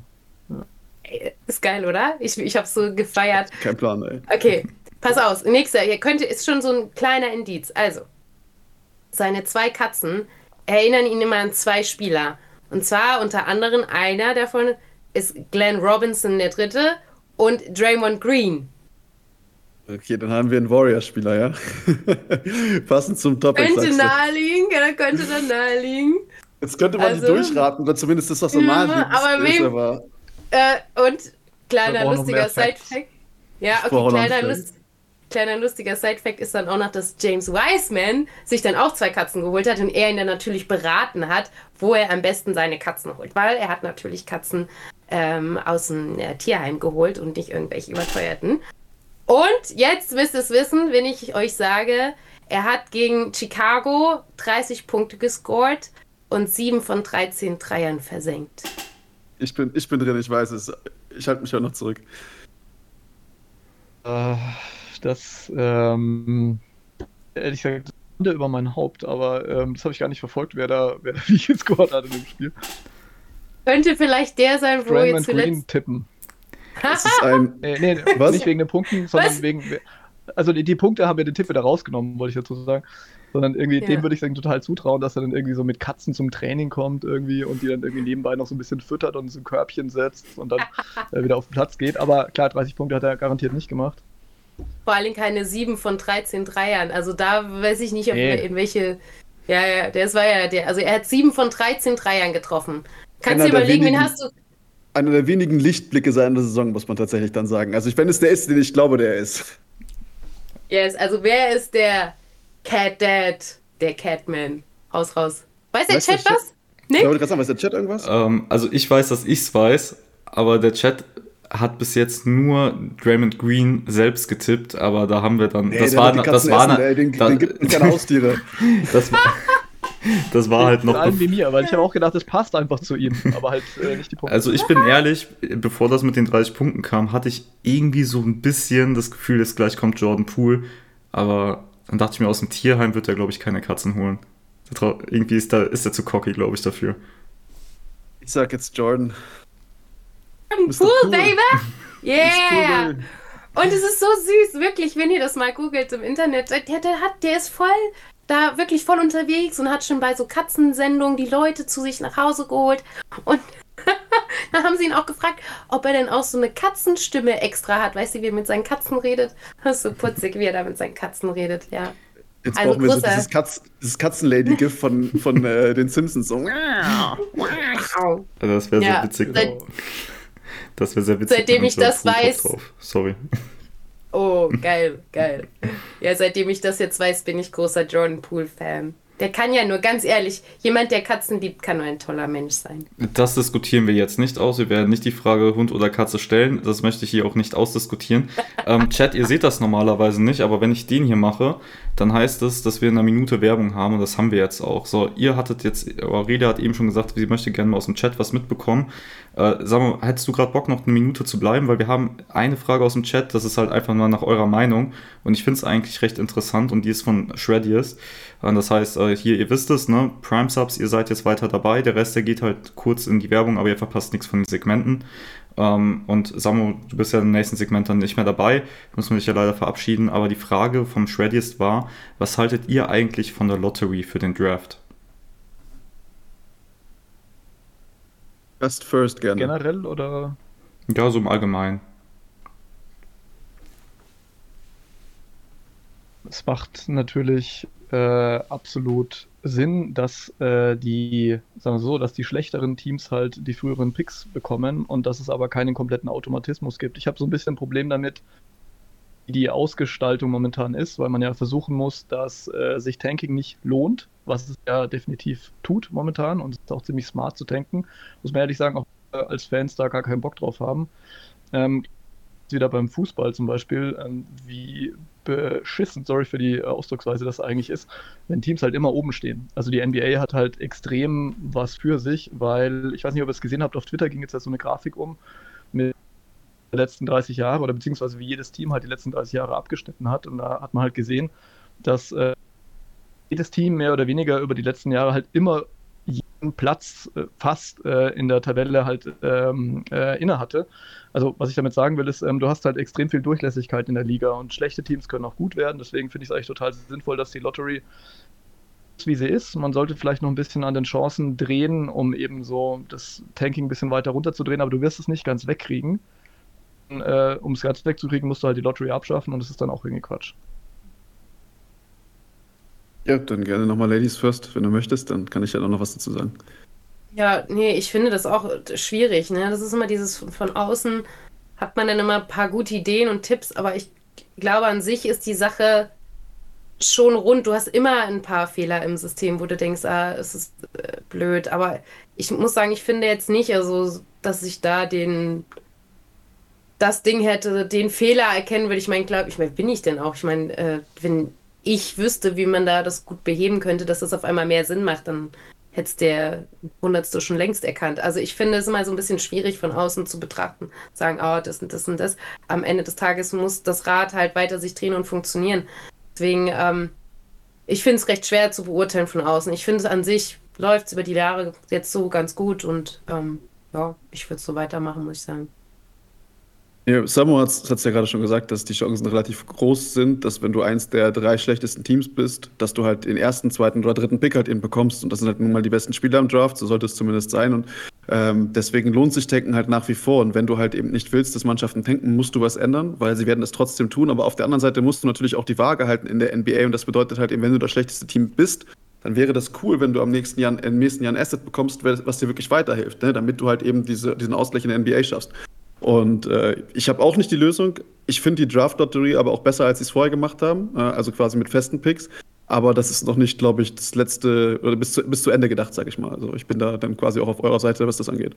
Ey, Ist geil, oder? Ich, ich habe so gefeiert. Kein Plan, ey. Okay, pass auf. Nächster, hier könnte, ist schon so ein kleiner Indiz. Also, seine zwei Katzen erinnern ihn immer an zwei Spieler. Und zwar unter anderem einer davon ist Glenn Robinson, der dritte, und Draymond Green. Okay, dann haben wir einen Warrior-Spieler, ja? Passend zum Topic. Könnte naheliegen, ja, könnte dann naheliegen. Jetzt könnte man Also- die durchraten, oder zumindest ist das so naheliegend. aber ist, wem- aber Äh, und kleiner lustiger. Side-Fact. Ja, okay, kleiner, Fact. Kleiner lustiger Side-Fact ist dann auch noch, dass James Wiseman sich dann auch zwei Katzen geholt hat und er ihn dann natürlich beraten hat, wo er am besten seine Katzen holt. Weil er hat natürlich Katzen ähm, aus dem äh, Tierheim geholt und nicht irgendwelche überteuerten. Und jetzt müsst ihr es wissen, wenn ich euch sage, er hat gegen Chicago 30 Punkte gescored und 7 von 13 Dreiern versenkt. ich bin, ich bin drin, ich weiß es. Ich halte mich auch noch zurück. Äh, das, ähm, ehrlich gesagt, über mein Haupt, aber ähm, das habe ich gar nicht verfolgt, wer da, wer da wie gescored hat in dem Spiel. Könnte vielleicht der sein, wo ihr Draymond zuletzt. Green tippen. Es ist ein. Nee, nee, Was? nicht wegen den Punkten, sondern Was? wegen. Also die, die Punkte haben ja den Tipp wieder rausgenommen, wollte ich dazu sagen. Sondern irgendwie, Ja. dem würde ich sagen, total zutrauen, dass er dann irgendwie so mit Katzen zum Training kommt irgendwie und die dann irgendwie nebenbei noch so ein bisschen füttert und so ein Körbchen setzt und dann äh, wieder auf den Platz geht. Aber klar, 30 Punkte hat er garantiert nicht gemacht. Vor allem keine 7 von 13 Dreiern. Also da weiß ich nicht, ob Nee. wir in welche. Ja, ja, das war ja der. Also er hat 7 von 13 Dreiern getroffen. Kannst du der überlegen, wen wenigen- hast du. einer der wenigen Lichtblicke seiner Saison, muss man tatsächlich dann sagen. Also, wenn es der ist, den ich glaube, der ist. Yes, also wer ist der Cat Dad, der Catman? Raus, raus. Weiß der Weiß der Chat Chat- was? Ich Nick? wollte gerade sagen, weiß der Chat irgendwas? Ähm, also ich weiß, dass ich es weiß, aber der Chat hat bis jetzt nur Draymond Green selbst getippt, aber da haben wir dann. Nee, das, war, das war, essen, ey, den, da- den gibt keine Haustiere. das war, das war halt Vor noch. allem wie mir, weil ich habe auch gedacht, das passt einfach zu ihm, aber halt äh, nicht die Punkte. Also ich bin ehrlich, bevor das mit den 30 Punkten kam, hatte ich irgendwie so ein bisschen das Gefühl, jetzt gleich kommt Jordan Poole, aber dann dachte ich mir, aus dem Tierheim wird er, glaube ich, keine Katzen holen. Irgendwie ist, da, ist er zu cocky, glaube ich, dafür. Ich sag jetzt Jordan. Cool, Mr. Cool. Baby! Yeah! Cool, Und es ist so süß, wirklich, wenn ihr das mal googelt im Internet. Der, der, hat, der ist voll, da wirklich voll unterwegs und hat schon bei so Katzensendungen die Leute zu sich nach Hause geholt. Und dann haben sie ihn auch gefragt, ob er denn auch so eine Katzenstimme extra hat. Weißt du, wie er mit seinen Katzen redet? Das ist so putzig, wie er da mit seinen Katzen redet, ja. Jetzt Also brauchen wir so dieses, Katz, dieses Katzenlady-Gift von, von äh, den Simpsons. So. Also das wäre Ja, sehr witzig. seit- Das wäre sehr witzig. seitdem ich das weiß- drauf. Sorry. Oh, geil, geil. Ja, seitdem ich das jetzt weiß, bin ich großer Jordan Poole-Fan. Der kann ja nur, ganz ehrlich, jemand, der Katzen liebt, kann nur ein toller Mensch sein. Das diskutieren wir jetzt nicht aus. Wir werden nicht die Frage Hund oder Katze stellen. Das möchte ich hier auch nicht ausdiskutieren. ähm, Chat, ihr seht das normalerweise nicht, aber wenn ich den hier mache, dann heißt es, dass wir in einer Minute Werbung haben und das haben wir jetzt auch. So, ihr hattet jetzt, Aurelia hat eben schon gesagt, sie möchte gerne mal aus dem Chat was mitbekommen. Äh, sag mal, hättest du gerade Bock, noch eine Minute zu bleiben? Weil wir haben eine Frage aus dem Chat, das ist halt einfach mal nach eurer Meinung und ich finde es eigentlich recht interessant und die ist von Shreddiers. Und das heißt, äh, hier, ihr wisst es, ne? Prime Subs, ihr seid jetzt weiter dabei. Der Rest, der geht halt kurz in die Werbung, aber ihr verpasst nichts von den Segmenten. Ähm, und Samu, du bist ja im nächsten Segment dann nicht mehr dabei. Müssen wir dich ja leider verabschieden. Aber die Frage vom Shreddiest war, was haltet ihr eigentlich von der Lottery für den Draft? First first gerne. Generell oder? Ja, so im Allgemeinen. Es macht natürlich äh, absolut Sinn, dass äh, die, sagen wir so, dass die schlechteren Teams halt die früheren Picks bekommen und dass es aber keinen kompletten Automatismus gibt. Ich habe so ein bisschen ein Problem damit, wie die Ausgestaltung momentan ist, weil man ja versuchen muss, dass äh, sich Tanking nicht lohnt, was es ja definitiv tut momentan und es ist auch ziemlich smart zu tanken. Muss man ehrlich sagen, auch als Fans da gar keinen Bock drauf haben. Ähm, wieder beim Fußball zum Beispiel, ähm, wie beschissen, sorry für die Ausdrucksweise, das eigentlich ist, wenn Teams halt immer oben stehen. Also die NBA hat halt extrem was für sich, weil, ich weiß nicht, ob ihr es gesehen habt, auf Twitter ging jetzt ja so eine Grafik um mit den letzten 30 Jahre oder beziehungsweise wie jedes Team halt die letzten 30 Jahre abgeschnitten hat und da hat man halt gesehen, dass äh, jedes Team mehr oder weniger über die letzten Jahre halt immer jeden Platz äh, fast äh, in der Tabelle halt ähm, äh, inne hatte. Also was ich damit sagen will, ist, ähm, du hast halt extrem viel Durchlässigkeit in der Liga und schlechte Teams können auch gut werden. Deswegen finde ich es eigentlich total sinnvoll, dass die Lottery ist, wie sie ist. Man sollte vielleicht noch ein bisschen an den Chancen drehen, um eben so das Tanking ein bisschen weiter runterzudrehen, aber du wirst es nicht ganz wegkriegen. Äh, um es ganz wegzukriegen, musst du halt die Lottery abschaffen und das ist dann auch irgendwie Quatsch. Ja, dann gerne nochmal Ladies First, wenn du möchtest, dann kann ich ja auch noch was dazu sagen. Ja, nee, ich finde das auch schwierig, ne? Das ist immer dieses von- von außen hat man dann immer ein paar gute Ideen und Tipps, aber ich glaube an sich ist die Sache schon rund. Du hast immer ein paar Fehler im System, wo du denkst, ah, es ist äh, blöd, aber ich muss sagen, ich finde jetzt nicht, also, dass ich da den das Ding hätte, den Fehler erkennen würde. Ich meine, glaube ich, mein, bin ich denn auch? Ich meine, äh, wenn ich wüsste, wie man da das gut beheben könnte, dass das auf einmal mehr Sinn macht, dann hätte es der Hundertste schon längst erkannt. Also ich finde es immer so ein bisschen schwierig von außen zu betrachten. Sagen, oh, das und das und das. Am Ende des Tages muss das Rad halt weiter sich drehen und funktionieren. Deswegen, ähm, ich finde es recht schwer zu beurteilen von außen. Ich finde es an sich läuft es über die Jahre jetzt so ganz gut und ähm, ja, ich würde es so weitermachen, muss ich sagen. Ja, Samu hat es ja gerade schon gesagt, dass die Chancen relativ groß sind, dass wenn du eins der drei schlechtesten Teams bist, dass du halt den ersten, zweiten oder dritten Pick halt eben bekommst. Und das sind halt nun mal die besten Spieler im Draft, so sollte es zumindest sein. Und ähm, deswegen lohnt sich Tanken halt nach wie vor. Und wenn du halt eben nicht willst, dass Mannschaften tanken, musst du was ändern, weil sie werden es trotzdem tun. Aber auf der anderen Seite musst du natürlich auch die Waage halten in der NBA. Und das bedeutet halt eben, wenn du das schlechteste Team bist, dann wäre das cool, wenn du am nächsten Jahr, im nächsten Jahr ein Asset bekommst, was dir wirklich weiterhilft, ne? damit du halt eben diese, diesen Ausgleich in der NBA schaffst. Und äh, ich habe auch nicht die Lösung. Ich finde die Draft-Lotterie aber auch besser, als sie es vorher gemacht haben, äh, also quasi mit festen Picks. Aber das ist noch nicht, glaube ich, das letzte oder bis zu, bis zu Ende gedacht, sage ich mal. Also ich bin da dann quasi auch auf eurer Seite, was das angeht.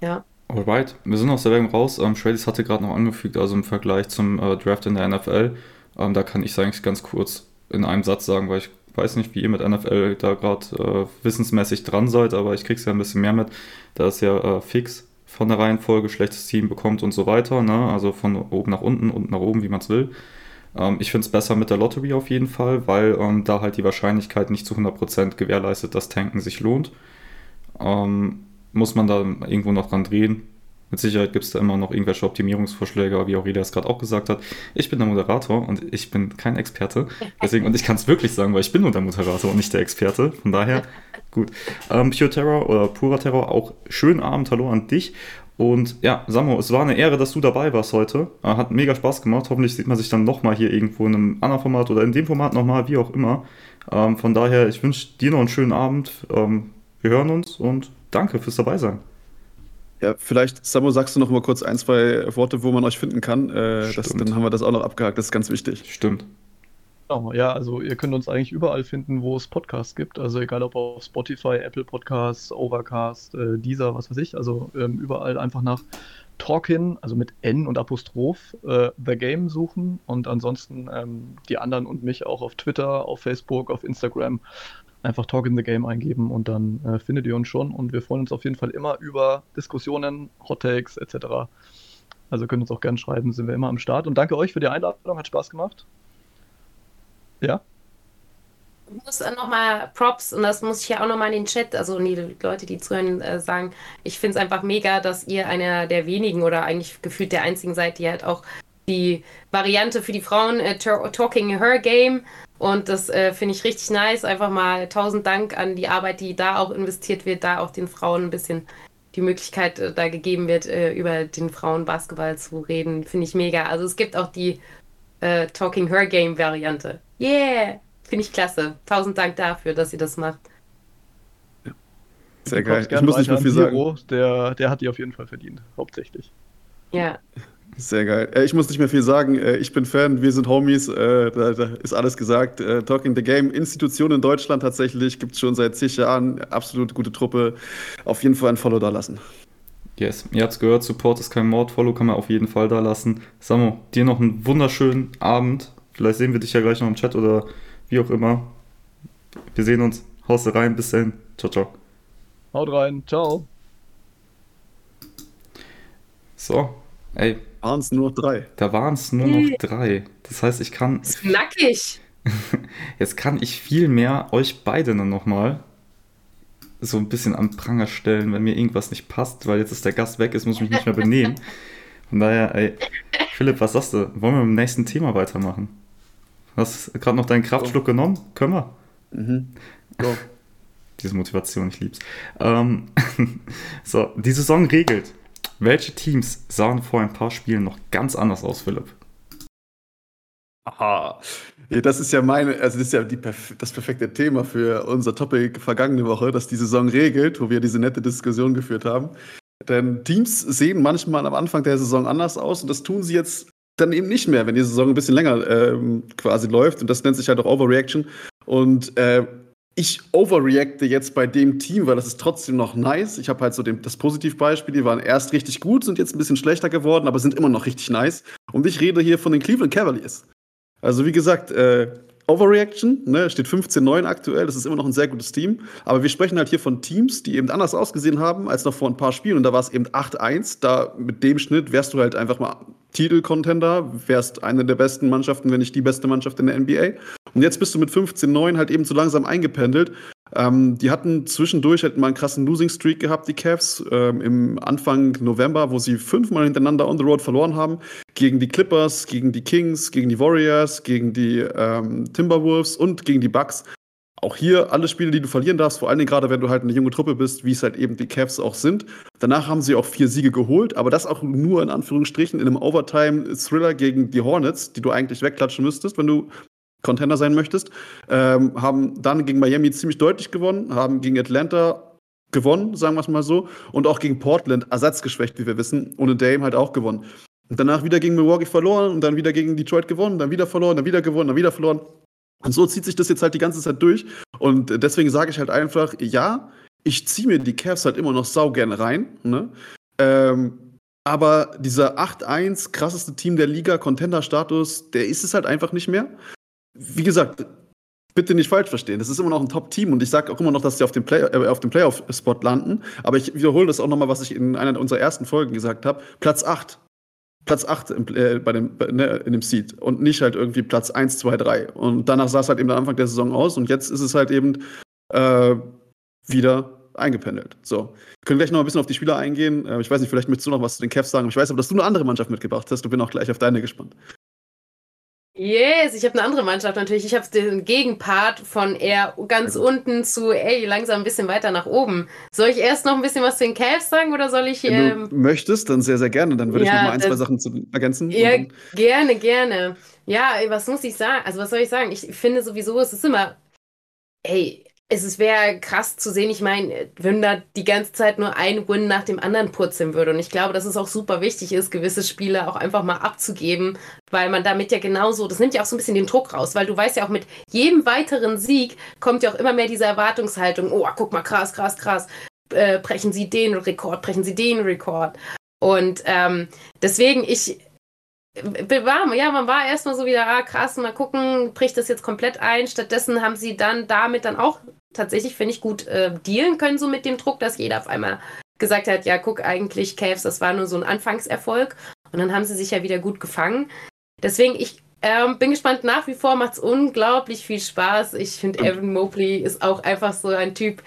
Ja. Alright, wir sind aus der Werbung raus. Ähm, Shreddies hatte gerade noch angefügt, also im Vergleich zum äh, Draft in der NFL. Ähm, da kann ich es eigentlich ganz kurz in einem Satz sagen, weil ich weiß nicht, wie ihr mit NFL da gerade äh, wissensmäßig dran seid, aber ich krieg's ja ein bisschen mehr mit. Da ist ja äh, fix von der Reihenfolge schlechtes Team bekommt und so weiter. Ne? Also von oben nach unten und nach oben, wie man es will. Ähm, ich finde es besser mit der Lottery auf jeden Fall, weil ähm, da halt die Wahrscheinlichkeit nicht zu 100% gewährleistet, dass Tanken sich lohnt. Ähm, muss man da irgendwo noch dran drehen. Mit Sicherheit gibt es da immer noch irgendwelche Optimierungsvorschläge, wie Aurelia es gerade auch gesagt hat. Ich bin der Moderator und ich bin kein Experte. Deswegen, und ich kann es wirklich sagen, weil ich bin nur der Moderator und nicht der Experte. Von daher, gut. Ähm, Pure Terror oder Purer Terror, auch schönen Abend, hallo an dich. Und ja, Samo, es war eine Ehre, dass du dabei warst heute. Äh, hat mega Spaß gemacht. Hoffentlich sieht man sich dann nochmal hier irgendwo in einem anderen Format oder in dem Format nochmal, wie auch immer. Ähm, von daher, ich wünsche dir noch einen schönen Abend. Ähm, wir hören uns und danke fürs Dabeisein. Ja, vielleicht, Samo, sagst du noch mal kurz ein, zwei Worte, wo man euch finden kann. Äh, das, dann haben wir das auch noch abgehakt. Das ist ganz wichtig. Stimmt. Genau, ja, also ihr könnt uns eigentlich überall finden, wo es Podcasts gibt. Also egal ob auf Spotify, Apple Podcasts, Overcast, äh, Deezer, was weiß ich. Also ähm, überall einfach nach Talkin, also mit N und Apostroph, äh, The Game suchen und ansonsten ähm, die anderen und mich auch auf Twitter, auf Facebook, auf Instagram einfach Talk in the Game eingeben und dann äh, findet ihr uns schon und wir freuen uns auf jeden Fall immer über Diskussionen, Hot Takes etc. Also könnt uns auch gerne schreiben, sind wir immer am Start und danke euch für die Einladung, hat Spaß gemacht. Ja. Ich muss nochmal Props, und das muss ich ja auch nochmal in den Chat, also die Leute, die zuhören, äh, sagen, ich finde es einfach mega, dass ihr einer der wenigen oder eigentlich gefühlt der einzigen seid, die halt auch die Variante für die Frauen äh, Talking Her Game und das äh, finde ich richtig nice. Einfach mal tausend Dank an die Arbeit, die da auch investiert wird, da auch den Frauen ein bisschen die Möglichkeit äh, da gegeben wird, äh, über den Frauenbasketball zu reden. Finde ich mega. Also es gibt auch die äh, Talking Her Game Variante. Yeah! Finde ich klasse. Tausend Dank dafür, dass ihr das macht. Sehr geil. Ich muss nicht mehr viel sagen. Der, der hat die auf jeden Fall verdient, hauptsächlich. Ja. Sehr geil. Äh, ich muss nicht mehr viel sagen. Äh, ich bin Fan, wir sind Homies. Äh, da, da ist alles gesagt. Talking the Game, Institution in Deutschland tatsächlich, gibt es schon seit zig Jahren. Absolut gute Truppe. Auf jeden Fall ein Follow da lassen. Yes, ihr habt es gehört, Support ist kein Mord, Follow kann man auf jeden Fall da lassen. Samo, dir noch einen wunderschönen Abend. Vielleicht sehen wir dich ja gleich noch im Chat oder wie auch immer. Wir sehen uns. Haust rein, bis dann. Ciao, ciao. Haut rein, ciao. So, ey, waren es nur noch drei. Da waren es nur noch drei. Das heißt, ich kann. Knackig! Jetzt kann ich viel mehr euch beide dann nochmal so ein bisschen am Pranger stellen, wenn mir irgendwas nicht passt, weil jetzt ist der Gast weg ist, muss ich mich nicht mehr benehmen. Von daher, ey, Philipp, was sagst du? Wollen wir mit dem nächsten Thema weitermachen? Hast du gerade noch deinen Kraftschluck genommen? Können wir? Mhm. So. Diese Motivation, ich lieb's. Ähm, so, die Saison regelt. Welche Teams sahen vor ein paar Spielen noch ganz anders aus, Philipp? Aha. Ja, das ist ja meine, also das ist ja die, das perfekte Thema für unser Topic vergangene Woche, dass die Saison regelt, wo wir diese nette Diskussion geführt haben. Denn Teams sehen manchmal am Anfang der Saison anders aus und das tun sie jetzt dann eben nicht mehr, wenn die Saison ein bisschen länger ähm, quasi läuft. Und das nennt sich halt auch Overreaction. Und äh, ich overreacte jetzt bei dem Team, weil das ist trotzdem noch nice. Ich habe halt so dem, das Positivbeispiel, die waren erst richtig gut, sind jetzt ein bisschen schlechter geworden, aber sind immer noch richtig nice. Und ich rede hier von den Cleveland Cavaliers. Also wie gesagt, äh, Overreaction, ne, steht 15-9 aktuell, das ist immer noch ein sehr gutes Team. Aber wir sprechen halt hier von Teams, die eben anders ausgesehen haben als noch vor ein paar Spielen. Und da war es eben 8-1. Da mit dem Schnitt wärst du halt einfach mal Titelcontender, wärst eine der besten Mannschaften, wenn nicht die beste Mannschaft in der NBA. Und jetzt bist du mit 15-9 halt eben so langsam eingependelt. Ähm, die hatten zwischendurch halt mal einen krassen Losing Streak gehabt, die Cavs, ähm, im Anfang November, wo sie fünfmal hintereinander on the road verloren haben. Gegen die Clippers, gegen die Kings, gegen die Warriors, gegen die ähm, Timberwolves und gegen die Bucks. Auch hier alle Spiele, die du verlieren darfst, vor allen Dingen gerade, wenn du halt eine junge Truppe bist, wie es halt eben die Cavs auch sind. Danach haben sie auch vier Siege geholt, aber das auch nur in Anführungsstrichen in einem Overtime-Thriller gegen die Hornets, die du eigentlich wegklatschen müsstest, wenn du Contender sein möchtest. Ähm, haben dann gegen Miami ziemlich deutlich gewonnen, haben gegen Atlanta gewonnen, sagen wir es mal so, und auch gegen Portland ersatzgeschwächt, wie wir wissen, ohne Dame halt auch gewonnen. Und danach wieder gegen Milwaukee verloren und dann wieder gegen Detroit gewonnen, dann wieder verloren, dann wieder gewonnen, dann wieder verloren. Und so zieht sich das jetzt halt die ganze Zeit durch. Und deswegen sage ich halt einfach, ja, ich ziehe mir die Cavs halt immer noch sau gerne rein. Ne? Ähm, aber dieser 8-1 krasseste Team der Liga, Contender-Status, der ist es halt einfach nicht mehr. Wie gesagt, bitte nicht falsch verstehen. Das ist immer noch ein Top-Team und ich sage auch immer noch, dass sie auf dem, Play äh, auf dem Playoff-Spot landen. Aber ich wiederhole das auch nochmal, was ich in einer unserer ersten Folgen gesagt habe. Platz 8. Platz 8 im, äh, bei dem, ne, in dem Seed und nicht halt irgendwie Platz 1, 2, 3. Und danach sah es halt eben am Anfang der Saison aus und jetzt ist es halt eben äh, wieder eingependelt. So. Wir können gleich noch ein bisschen auf die Spieler eingehen. Äh, ich weiß nicht, vielleicht möchtest du noch was zu den Cavs sagen. Ich weiß aber, dass du eine andere Mannschaft mitgebracht hast. Du bin auch gleich auf deine gespannt. Yes, ich habe eine andere Mannschaft natürlich. Ich habe den Gegenpart von eher ganz unten zu, ey, langsam ein bisschen weiter nach oben. Soll ich erst noch ein bisschen was zu den Cavs sagen oder soll ich. Wenn du ähm, möchtest, dann sehr, sehr gerne. Dann würde ja, ich noch mal ein, zwei Sachen zu ergänzen. Ja, gerne, gerne. Ja, was muss ich sagen? Also, was soll ich sagen? Ich finde sowieso, es ist immer, ey, es wäre krass zu sehen, ich meine, wenn da die ganze Zeit nur ein Win nach dem anderen purzeln würde. Und ich glaube, dass es auch super wichtig ist, gewisse Spiele auch einfach mal abzugeben, weil man damit ja genauso, das nimmt ja auch so ein bisschen den Druck raus, weil du weißt ja auch mit jedem weiteren Sieg kommt ja auch immer mehr diese Erwartungshaltung, oh, guck mal, krass, krass, krass, äh, brechen sie den Rekord, brechen sie den Rekord. Und ähm, deswegen, ich, war, ja, man war erstmal so wieder, ah, krass, mal gucken, bricht das jetzt komplett ein. Stattdessen haben sie dann damit dann auch tatsächlich, finde ich, gut äh, dealen können, so mit dem Druck, dass jeder auf einmal gesagt hat, ja, guck, eigentlich, Cavs, das war nur so ein Anfangserfolg. Und dann haben sie sich ja wieder gut gefangen. Deswegen, ich ähm, bin gespannt, nach wie vor macht es unglaublich viel Spaß. Ich finde, Evan Mobley ist auch einfach so ein Typ,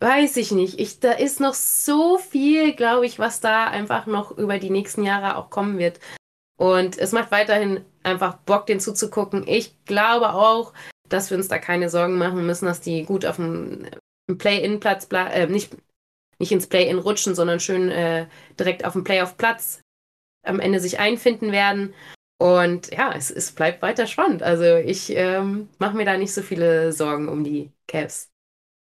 weiß ich nicht. Ich, da ist noch so viel, glaube ich, was da einfach noch über die nächsten Jahre auch kommen wird. Und es macht weiterhin einfach Bock, den zuzugucken. Ich glaube auch, dass wir uns da keine Sorgen machen müssen, dass die gut auf dem Play-In-Platz, äh, nicht, nicht ins Play-In rutschen, sondern schön äh, direkt auf dem Play-Off-Platz am Ende sich einfinden werden. Und ja, es, es bleibt weiter spannend. Also ich ähm, mache mir da nicht so viele Sorgen um die Cavs.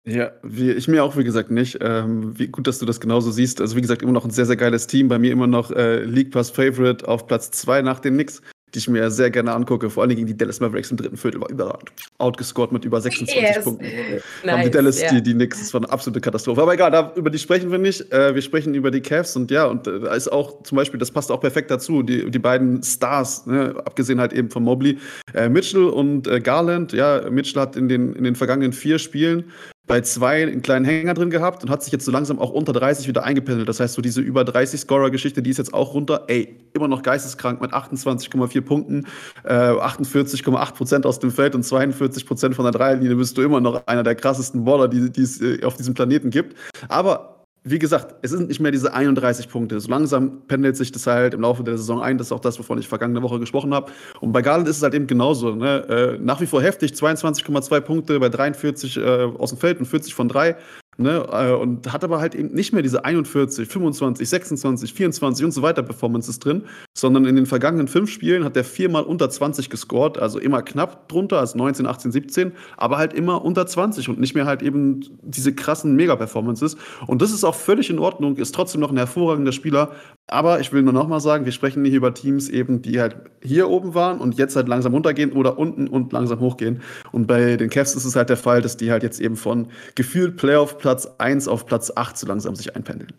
Ja, wie, ich mir auch, wie gesagt, nicht. Ähm, wie gut, dass du das genauso siehst. Also, wie gesagt, immer noch ein sehr, sehr geiles Team. Bei mir immer noch äh, League Pass Favorite auf Platz 2 nach den Knicks die ich mir sehr gerne angucke. Vor allem gegen die Dallas Mavericks im dritten Viertel war überragend. Outgescored mit über 26 yes. Punkten. Nice, haben die Dallas, yeah. die, die Knicks, das war eine absolute Katastrophe. Aber egal, da, über die sprechen wir nicht. Äh, wir sprechen über die Cavs und ja, und äh, da ist auch zum Beispiel, das passt auch perfekt dazu, die, die beiden Stars, ne, abgesehen halt eben von Mobley, äh, Mitchell und äh, Garland. Ja, Mitchell hat in den, in den vergangenen vier Spielen bei zwei einen kleinen Hänger drin gehabt und hat sich jetzt so langsam auch unter 30 wieder eingependelt. Das heißt, so diese über 30 Scorer-Geschichte, die ist jetzt auch runter. Ey, immer noch geisteskrank mit 28,4 Punkten, äh, 48,8 Prozent aus dem Feld und 42 Prozent von der Dreierlinie bist du immer noch einer der krassesten Baller, die, es äh, auf diesem Planeten gibt. Aber wie gesagt, es sind nicht mehr diese 31 Punkte. So langsam pendelt sich das halt im Laufe der Saison ein. Das ist auch das, wovon ich vergangene Woche gesprochen habe. Und bei Garland ist es halt eben genauso. Ne? Äh, nach wie vor heftig, 22,2 Punkte bei 43 äh, aus dem Feld und 40 von 3. Ne? Äh, und hat aber halt eben nicht mehr diese 41, 25, 26, 24 und so weiter Performances drin, sondern in den vergangenen fünf Spielen hat er viermal unter 20 gescored, also immer knapp drunter als 19, 18, 17, aber halt immer unter 20 und nicht mehr halt eben diese krassen Mega-Performances. Und das ist auch völlig in Ordnung, ist trotzdem noch ein hervorragender Spieler, aber ich will nur nochmal sagen, wir sprechen hier über Teams eben, die halt hier oben waren und jetzt halt langsam runtergehen oder unten und langsam hochgehen. Und bei den Cavs ist es halt der Fall, dass die halt jetzt eben von gefühlt Playoff Platz 1 auf Platz 8 so langsam sich einpendeln.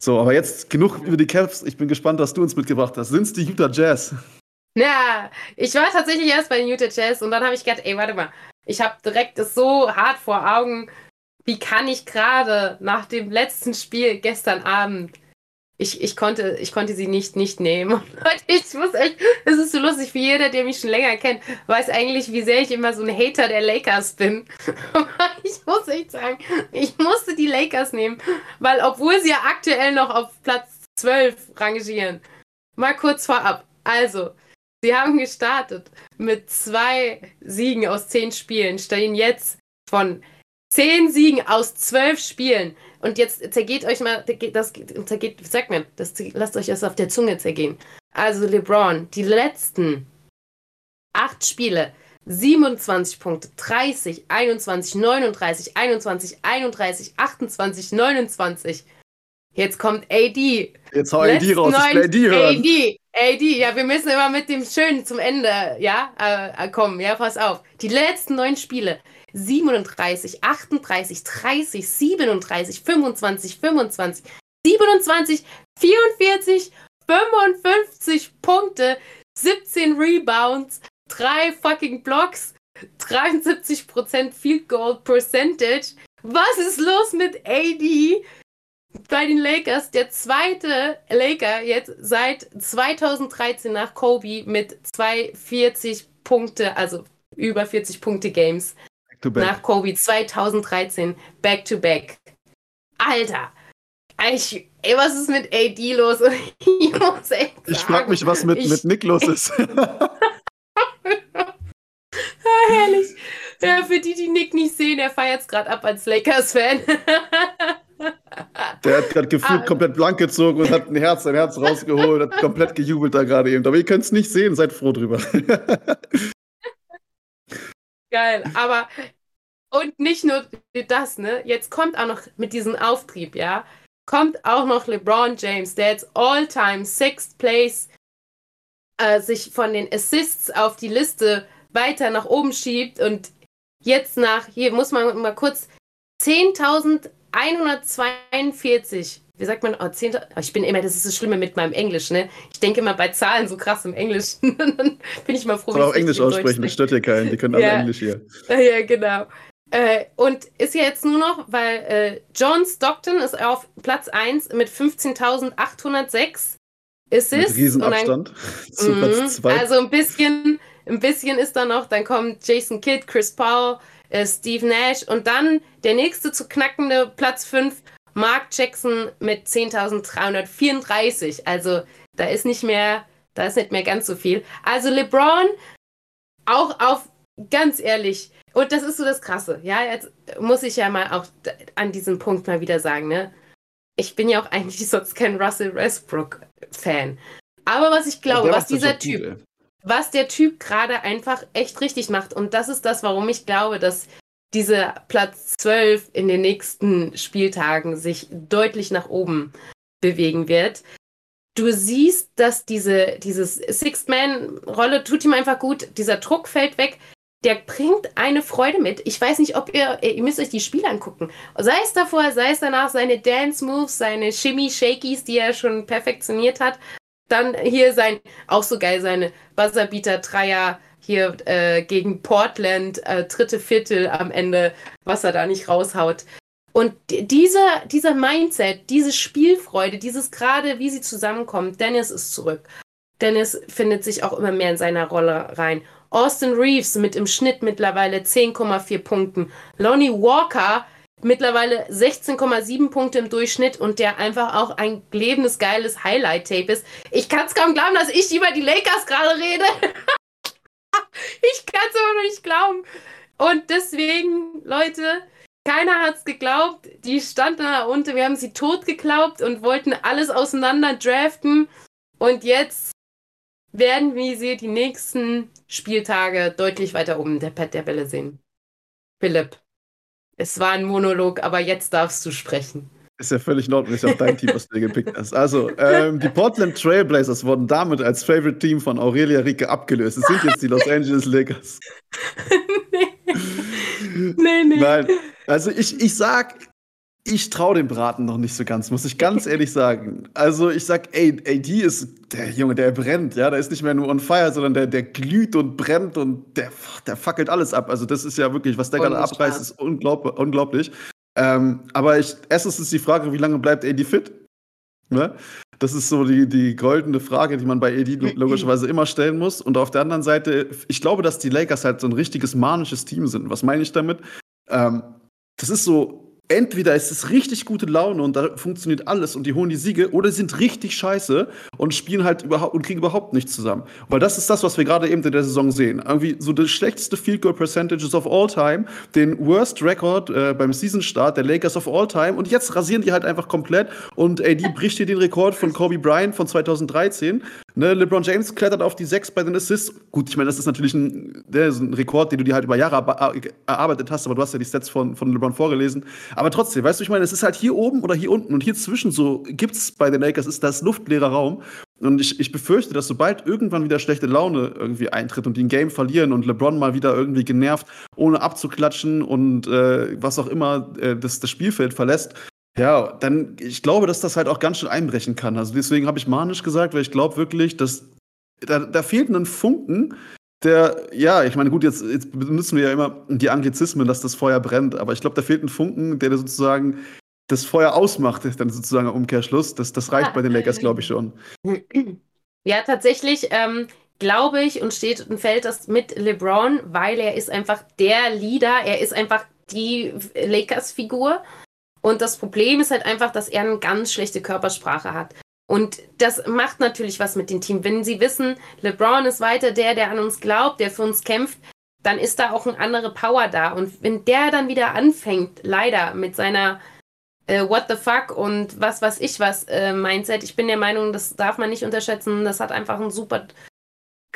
So, aber jetzt genug über die Cavs. Ich bin gespannt, was du uns mitgebracht hast. Sind es die Utah Jazz? Ja, ich war tatsächlich erst bei den Utah Jazz und dann habe ich gedacht, ey, warte mal, ich habe direkt das so hart vor Augen. Wie kann ich gerade nach dem letzten Spiel gestern Abend ich, ich, konnte, ich konnte sie nicht nicht nehmen. Und ich muss echt, es ist so lustig, wie jeder, der mich schon länger kennt, weiß eigentlich, wie sehr ich immer so ein Hater der Lakers bin. Aber ich muss echt sagen, ich musste die Lakers nehmen, weil obwohl sie ja aktuell noch auf Platz 12 rangieren, mal kurz vorab. Also, sie haben gestartet mit zwei Siegen aus zehn Spielen, stehen jetzt von zehn Siegen aus zwölf Spielen und jetzt zergeht euch mal, das zergeht, sag mir, das lasst euch das auf der Zunge zergehen. Also LeBron, die letzten acht Spiele 27 Punkte, 30, 21, 39, 21, 31, 28, 29. Jetzt kommt AD. Jetzt hau AD raus, ich will AD hören. AD, AD, ja, wir müssen immer mit dem Schönen zum Ende, ja, äh kommen, ja, pass auf. Die letzten neun Spiele, 37, 38, 30, 37, 25, 25, 27, 44, 55 Punkte, 17 Rebounds, 3 fucking Blocks, 73% Field Goal Percentage. Was ist los mit AD bei den Lakers? Der zweite Laker jetzt seit 2013 nach Kobe mit 240 Punkte, also über 40 Punkte Games. To back. Nach Kobe 2013 back to back. Alter, ich, ey, was ist mit AD los? ich muss echt Ich frag mich, was mit, ich, mit Nick los ist. ah, herrlich. Ja, für die, die Nick nicht sehen, er feiert es gerade ab als Lakers-Fan. Der hat gerade gefühlt ah. komplett blank gezogen und hat ein Herz, ein Herz rausgeholt, hat komplett gejubelt da gerade eben. Aber ihr könnt es nicht sehen, seid froh drüber. Geil, aber und nicht nur das, ne? Jetzt kommt auch noch mit diesem Auftrieb, ja kommt auch noch LeBron James, der jetzt all-time Sixth Place äh, sich von den Assists auf die Liste weiter nach oben schiebt und jetzt nach, hier muss man mal kurz, 10.142, wie sagt man, oh, 10, ich bin immer, das ist das Schlimme mit meinem Englisch, ne? Ich denke immer bei Zahlen so krass im Englisch, dann bin ich mal froh, Kann auch Englisch aussprechen, das stört ja keinen, die können alle ja. Englisch hier. Ja, genau. Äh, und ist ja jetzt nur noch, weil äh, John Stockton ist auf Platz 1 mit 15.806 Assists. Mit Riesenabstand dann, zu Platz 2. Mhm. Also ein bisschen, ein bisschen ist da noch, dann kommt Jason Kidd, Chris Paul, äh, Steve Nash und dann der nächste zu knackende Platz 5, Mark Jackson mit 10.334. Also da ist nicht mehr, da ist nicht mehr ganz so viel. Also LeBron auch auf, ganz ehrlich, und das ist so das Krasse. Ja, jetzt muss ich ja mal auch an diesem Punkt mal wieder sagen, ne? Ich bin ja auch eigentlich sonst kein Russell Westbrook-Fan. Aber was ich glaube, was dieser Typ, gut, was der Typ gerade einfach echt richtig macht, und das ist das, warum ich glaube, dass dieser Platz 12 in den nächsten Spieltagen sich deutlich nach oben bewegen wird. Du siehst, dass diese dieses Sixth-Man-Rolle tut ihm einfach gut, dieser Druck fällt weg der bringt eine Freude mit. Ich weiß nicht, ob ihr, ihr müsst euch die Spiele angucken. Sei es davor, sei es danach, seine Dance Moves, seine Shimmy Shakies, die er schon perfektioniert hat. Dann hier sein, auch so geil, seine Buzzerbeater Dreier hier äh, gegen Portland, äh, dritte Viertel am Ende, was er da nicht raushaut. Und dieser, dieser Mindset, diese Spielfreude, dieses gerade, wie sie zusammenkommen, Dennis ist zurück. Dennis findet sich auch immer mehr in seiner Rolle rein. Austin Reeves mit im Schnitt mittlerweile 10,4 Punkten. Lonnie Walker mittlerweile 16,7 Punkte im Durchschnitt und der einfach auch ein lebendes, geiles Highlight-Tape ist. Ich kann es kaum glauben, dass ich über die Lakers gerade rede. ich kann es aber noch nicht glauben. Und deswegen, Leute, keiner hat es geglaubt. Die standen da unten, wir haben sie tot geglaubt und wollten alles auseinander draften. Und jetzt werden wir sie die nächsten Spieltage deutlich weiter oben der Pet der Bälle sehen. Philipp, es war ein Monolog, aber jetzt darfst du sprechen. Ist ja völlig in Ordnung, ist ja auch dein Team, was du dir gepickt hast. Also, ähm, die Portland Trailblazers wurden damit als Favorite Team von Aurelia Rieke abgelöst. Es sind jetzt die Los Angeles Lakers. nee. nee, nee. Nein, also ich, ich sag, ich traue dem Braten noch nicht so ganz, muss ich ganz ehrlich sagen. Also ich sag, ey, AD ist der Junge, der brennt, ja, der ist nicht mehr nur on fire, sondern der, der glüht und brennt und der, der fackelt alles ab. Also das ist ja wirklich, was der gerade abreißt, ist unglaublich. unglaublich. Ähm, aber ich, erstens ist die Frage, wie lange bleibt AD fit? Ne? Das ist so die, die goldene Frage, die man bei AD logischerweise immer stellen muss. Und auf der anderen Seite, ich glaube, dass die Lakers halt so ein richtiges manisches Team sind. Was meine ich damit? Ähm, das ist so entweder ist es richtig gute Laune und da funktioniert alles und die holen die Siege, oder sind richtig scheiße und spielen halt überhaupt und kriegen überhaupt nichts zusammen. Weil das ist das, was wir gerade eben in der Saison sehen. Irgendwie so das schlechteste Field Goal Percentages of all time, den Worst Record äh, beim Season Start der Lakers of all time und jetzt rasieren die halt einfach komplett und AD bricht hier den Rekord von Kobe Bryant von 2013 Ne, LeBron James klettert auf die 6 bei den Assists. Gut, ich meine, das ist natürlich ein, der ist ein Rekord, den du dir halt über Jahre erarbeitet hast, aber du hast ja die Stats von, von LeBron vorgelesen. Aber trotzdem, weißt du, ich meine, es ist halt hier oben oder hier unten und hier zwischen so gibt es bei den Lakers ist das luftleerer Raum. Und ich, ich befürchte, dass sobald irgendwann wieder schlechte Laune irgendwie eintritt und die ein Game verlieren und LeBron mal wieder irgendwie genervt, ohne abzuklatschen und äh, was auch immer äh, das, das Spielfeld verlässt, ja, dann, ich glaube, dass das halt auch ganz schön einbrechen kann. Also deswegen habe ich manisch gesagt, weil ich glaube wirklich, dass da, da fehlt ein Funken, der, ja, ich meine, gut, jetzt, jetzt benutzen wir ja immer die Anglizismen, dass das Feuer brennt, aber ich glaube, da fehlt ein Funken, der sozusagen das Feuer ausmacht, dann sozusagen im Umkehrschluss. Das, das reicht bei den Lakers, glaube ich, schon. Ja, tatsächlich ähm, glaube ich und steht und fällt das mit LeBron, weil er ist einfach der Leader, er ist einfach die Lakers-Figur. Und das Problem ist halt einfach, dass er eine ganz schlechte Körpersprache hat. Und das macht natürlich was mit dem Team. Wenn sie wissen, LeBron ist weiter der, der an uns glaubt, der für uns kämpft, dann ist da auch eine andere Power da. Und wenn der dann wieder anfängt, leider mit seiner äh, What the fuck und was weiß ich was äh, Mindset, ich bin der Meinung, das darf man nicht unterschätzen. Das hat einfach einen super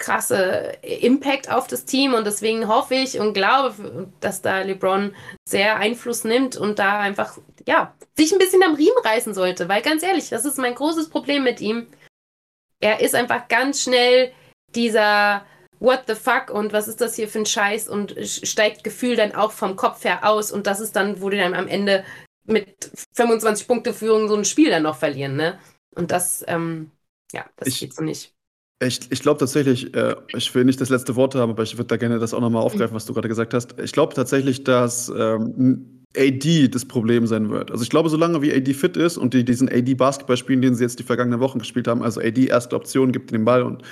krasse Impact auf das Team und deswegen hoffe ich und glaube, dass da LeBron sehr Einfluss nimmt und da einfach, ja, sich ein bisschen am Riemen reißen sollte, weil ganz ehrlich, das ist mein großes Problem mit ihm. Er ist einfach ganz schnell dieser What the fuck und was ist das hier für ein Scheiß und steigt Gefühl dann auch vom Kopf her aus und das ist dann, wo die dann am Ende mit 25 Punkte Führung so ein Spiel dann noch verlieren, ne? Und das, ähm, ja, das ich, geht so nicht. Ich, ich glaube tatsächlich, äh, ich will nicht das letzte Wort haben, aber ich würde da gerne das auch nochmal aufgreifen, was du gerade gesagt hast. Ich glaube tatsächlich, dass ähm, AD das Problem sein wird. Also ich glaube, solange wie AD fit ist und die diesen AD-Basketball spielen, den sie jetzt die vergangenen Wochen gespielt haben, also AD erste Option, gibt den Ball und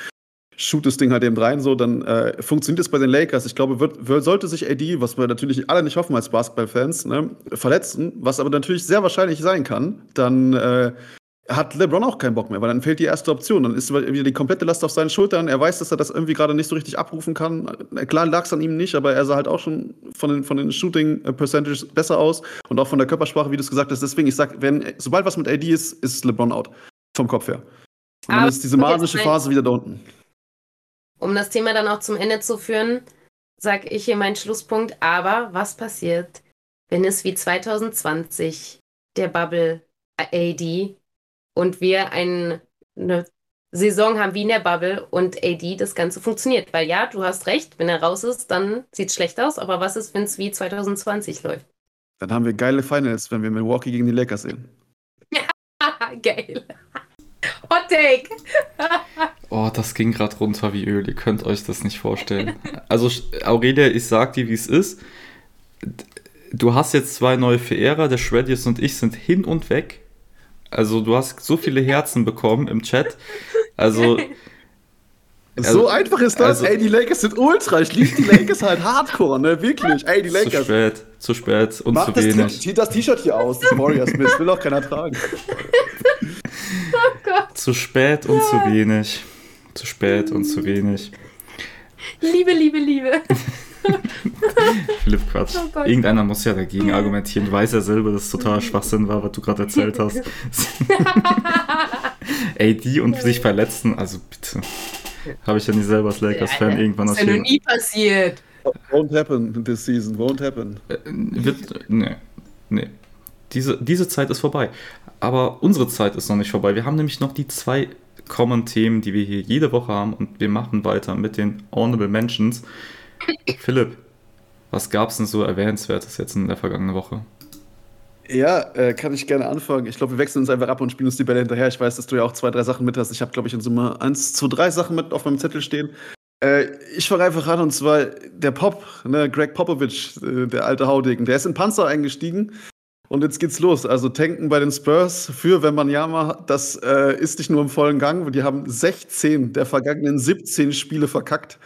shoot das Ding halt eben rein, so, dann äh, funktioniert es bei den Lakers. Ich glaube, wird, wird, sollte sich AD, was wir natürlich alle nicht hoffen als Basketballfans, ne, verletzen, was aber natürlich sehr wahrscheinlich sein kann, dann äh, hat LeBron auch keinen Bock mehr, weil dann fehlt die erste Option. Dann ist wieder die komplette Last auf seinen Schultern. Er weiß, dass er das irgendwie gerade nicht so richtig abrufen kann. Klar lag es an ihm nicht, aber er sah halt auch schon von den, von den Shooting-Percentages besser aus und auch von der Körpersprache, wie du es gesagt hast. Deswegen, ich sag, wenn, sobald was mit AD ist, ist LeBron out. Vom Kopf her. Und dann ist diese magische Phase wieder da unten. Um das Thema dann auch zum Ende zu führen, sage ich hier meinen Schlusspunkt. Aber was passiert, wenn es wie 2020 der Bubble AD und wir ein, eine Saison haben wie in der Bubble und AD das Ganze funktioniert. Weil ja, du hast recht, wenn er raus ist, dann sieht es schlecht aus. Aber was ist, wenn es wie 2020 läuft? Dann haben wir geile Finals, wenn wir Milwaukee gegen die Lakers sehen. Geil. Hot Take. oh, das ging gerade runter wie Öl. Ihr könnt euch das nicht vorstellen. Also, Aurelia, ich sag dir, wie es ist. Du hast jetzt zwei neue Verehrer. Der Shreddius und ich sind hin und weg. Also du hast so viele Herzen bekommen im Chat. Also. Also, so einfach ist das. Also, Ey, die Lakers sind ultra. Ich liebe die Lakers halt hardcore, ne? Wirklich. Ey, die Lakers. Zu spät, zu spät und Mach zu wenig. Zieh das T-Shirt hier aus, das Warriors mit. Will auch keiner tragen. Oh Gott. Zu spät und zu wenig. Zu spät und zu wenig. Liebe, Liebe, Liebe. Philipp Quatsch. Oh Irgendeiner muss ja dagegen argumentieren. Du weißt ja selber, dass es total Schwachsinn war, was du gerade erzählt hast. Ey, die und sich verletzen, also bitte. Habe ich ja nie selber als Lakers-Fan ja, irgendwann Das ist ja noch nie passiert. Won't happen this season, won't happen. Äh, wird, nee, nee. Diese, diese Zeit ist vorbei. Aber unsere Zeit ist noch nicht vorbei. Wir haben nämlich noch die zwei Common Themen, die wir hier jede Woche haben und wir machen weiter mit den Honorable Mentions. Philipp, was gab es denn so Erwähnenswertes jetzt in der vergangenen Woche? Ja, äh, kann ich gerne anfangen. Ich glaube, wir wechseln uns einfach ab und spielen uns die Bälle hinterher. Ich weiß, dass du ja auch zwei, drei Sachen mit hast. Ich habe, glaube ich, in Summe eins, zwei, drei Sachen mit auf meinem Zettel stehen. Äh, ich fange einfach an und zwar der Pop, ne, Greg Popovich, äh, der alte Haudegen, der ist in Panzer eingestiegen und jetzt geht's los. Also tanken bei den Spurs für Wembanyama, das äh, ist nicht nur im vollen Gang. Die haben 16 der vergangenen 17 Spiele verkackt.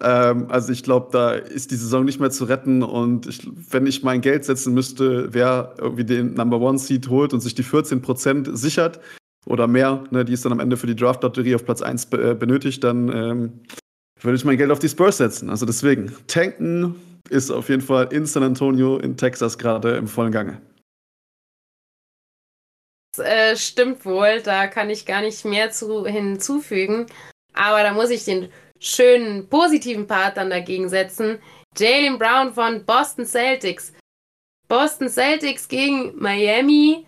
Ähm, also ich glaube, da ist die Saison nicht mehr zu retten. Und ich, wenn ich mein Geld setzen müsste, wer irgendwie den Number One Seed holt und sich die 14% sichert oder mehr, ne, die es dann am Ende für die Draft-Lotterie auf Platz 1 be äh, benötigt, dann ähm, würde ich mein Geld auf die Spurs setzen. Also deswegen, tanken ist auf jeden Fall in San Antonio in Texas gerade im vollen Gange. Das, äh, stimmt wohl, da kann ich gar nicht mehr zu hinzufügen. Aber da muss ich den schönen positiven Part dann dagegen setzen. Jalen Brown von Boston Celtics. Boston Celtics gegen Miami.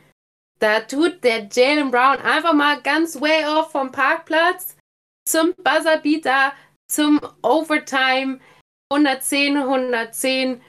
Da tut der Jalen Brown einfach mal ganz way off vom Parkplatz zum Buzzerbeater, zum Overtime 110, 110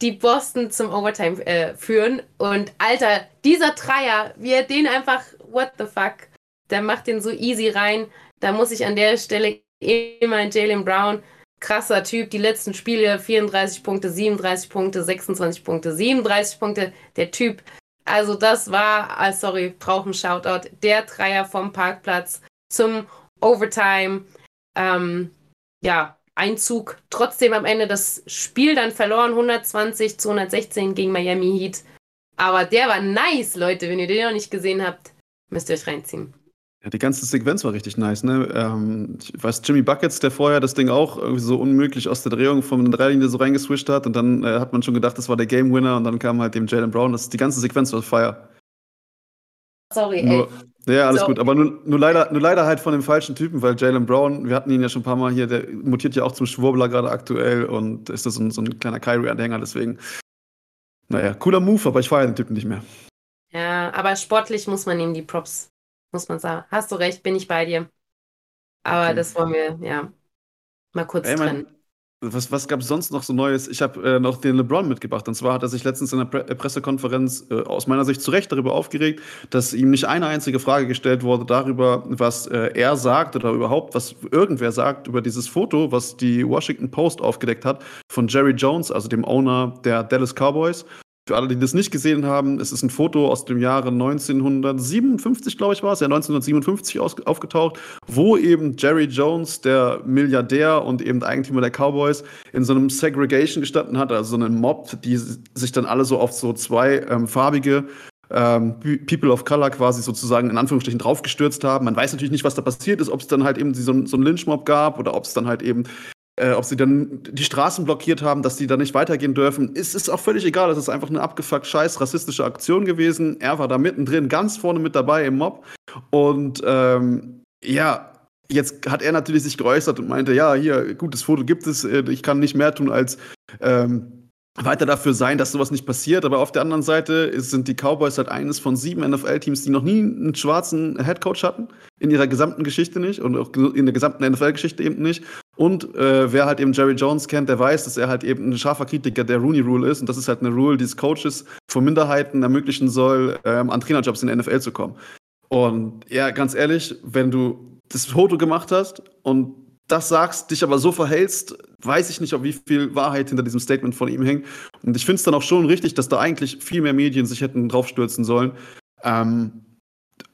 die Boston zum Overtime äh, führen. Und Alter, dieser Dreier, wie er den einfach, what the fuck, der macht den so easy rein. Da muss ich an der Stelle immer in Jalen Brown, krasser Typ, die letzten Spiele 34 Punkte, 37 Punkte, 26 Punkte, 37 Punkte, der Typ. Also das war, ah, sorry, brauche einen Shoutout, der Dreier vom Parkplatz zum Overtime. Ähm, ja, Einzug. Trotzdem am Ende das Spiel dann verloren, 120 zu 116 gegen Miami Heat. Aber der war nice, Leute. Wenn ihr den noch nicht gesehen habt, müsst ihr euch reinziehen. Ja, die ganze Sequenz war richtig nice, ne? Ähm, ich weiß, Jimmy Buckets, der vorher das Ding auch irgendwie so unmöglich aus der Drehung von der Dreilinie so reingeswischt hat und dann äh, hat man schon gedacht, das war der Game Winner und dann kam halt dem Jalen Brown. Das, die ganze Sequenz war Fire. Sorry, nur, ey. Ja, alles so. gut. Aber nur, nur, leider, nur leider halt von dem falschen Typen, weil Jalen Brown, wir hatten ihn ja schon ein paar Mal hier, der mutiert ja auch zum Schwurbler gerade aktuell und ist das so ein, so ein kleiner Kyrie-Anhänger, deswegen. Naja, cooler Move, aber ich feiere den Typen nicht mehr. Ja, aber sportlich muss man ihm die Props muss man sagen. Hast du recht, bin ich bei dir. Aber okay. das wollen wir, ja, mal kurz Ey, trennen. Was, was gab es sonst noch so Neues? Ich habe äh, noch den LeBron mitgebracht. Und zwar hat er sich letztens in der Pre äh, Pressekonferenz äh, aus meiner Sicht zu Recht darüber aufgeregt, dass ihm nicht eine einzige Frage gestellt wurde darüber, was äh, er sagt oder überhaupt, was irgendwer sagt über dieses Foto, was die Washington Post aufgedeckt hat von Jerry Jones, also dem Owner der Dallas Cowboys. Für alle, die das nicht gesehen haben, es ist ein Foto aus dem Jahre 1957, glaube ich, war es, ja 1957 aufgetaucht, wo eben Jerry Jones, der Milliardär und eben Eigentümer der Cowboys, in so einem Segregation gestanden hat, also so einem Mob, die sich dann alle so auf so zwei ähm, farbige ähm, People of Color quasi sozusagen in Anführungsstrichen draufgestürzt haben. Man weiß natürlich nicht, was da passiert ist, ob es dann halt eben so, so einen Lynchmob gab oder ob es dann halt eben äh, ob sie dann die Straßen blockiert haben, dass die da nicht weitergehen dürfen, ist, ist auch völlig egal. Das ist einfach eine abgefuckt scheiß rassistische Aktion gewesen. Er war da mittendrin, ganz vorne mit dabei im Mob. Und ähm, ja, jetzt hat er natürlich sich geäußert und meinte, ja, hier, gutes Foto gibt es, äh, ich kann nicht mehr tun als ähm, weiter dafür sein, dass sowas nicht passiert. Aber auf der anderen Seite sind die Cowboys halt eines von sieben NFL-Teams, die noch nie einen schwarzen Headcoach hatten. In ihrer gesamten Geschichte nicht und auch in der gesamten NFL-Geschichte eben nicht. Und äh, wer halt eben Jerry Jones kennt, der weiß, dass er halt eben ein scharfer Kritiker der Rooney Rule ist. Und das ist halt eine Rule, die es Coaches von Minderheiten ermöglichen soll, ähm, an Trainerjobs in der NFL zu kommen. Und ja, ganz ehrlich, wenn du das Foto gemacht hast und das sagst, dich aber so verhältst, weiß ich nicht, ob wie viel Wahrheit hinter diesem Statement von ihm hängt. Und ich finde es dann auch schon richtig, dass da eigentlich viel mehr Medien sich hätten draufstürzen sollen. Ähm,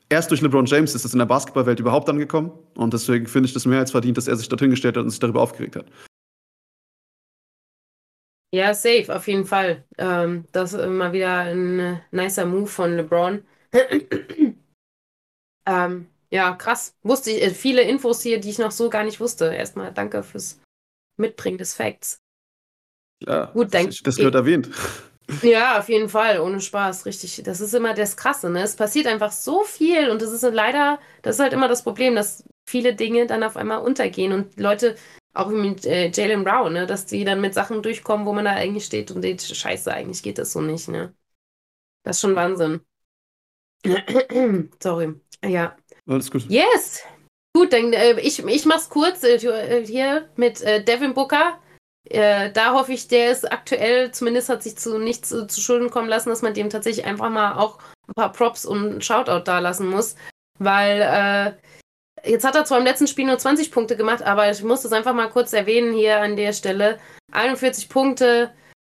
erst durch LeBron James ist es in der Basketballwelt überhaupt angekommen. Und deswegen finde ich das mehr als verdient, dass er sich dorthin gestellt hat und sich darüber aufgeregt hat. Ja, safe, auf jeden Fall. Ähm, das ist mal wieder ein nicer Move von LeBron. ähm, ja, krass. Wusste ich, äh, viele Infos hier, die ich noch so gar nicht wusste. Erstmal danke fürs Mitbringen des Facts. Ja, Gut, das, das gehört erwähnt. Ja, auf jeden Fall, ohne Spaß, richtig. Das ist immer das Krasse, ne? Es passiert einfach so viel und das ist leider, das ist halt immer das Problem, dass viele Dinge dann auf einmal untergehen und Leute, auch mit äh, Jalen Brown, ne, dass die dann mit Sachen durchkommen, wo man da eigentlich steht und denkt, scheiße, eigentlich geht das so nicht, ne? Das ist schon Wahnsinn. Sorry. Ja. Alles gut. Yes! Gut, dann äh, ich, ich mach's kurz äh, äh, hier mit äh, Devin Booker. Äh, da hoffe ich, der ist aktuell, zumindest hat sich zu nichts zu, zu Schulden kommen lassen, dass man dem tatsächlich einfach mal auch ein paar Props und Shoutout da lassen muss. Weil äh, jetzt hat er zwar im letzten Spiel nur 20 Punkte gemacht, aber ich muss das einfach mal kurz erwähnen hier an der Stelle. 41 Punkte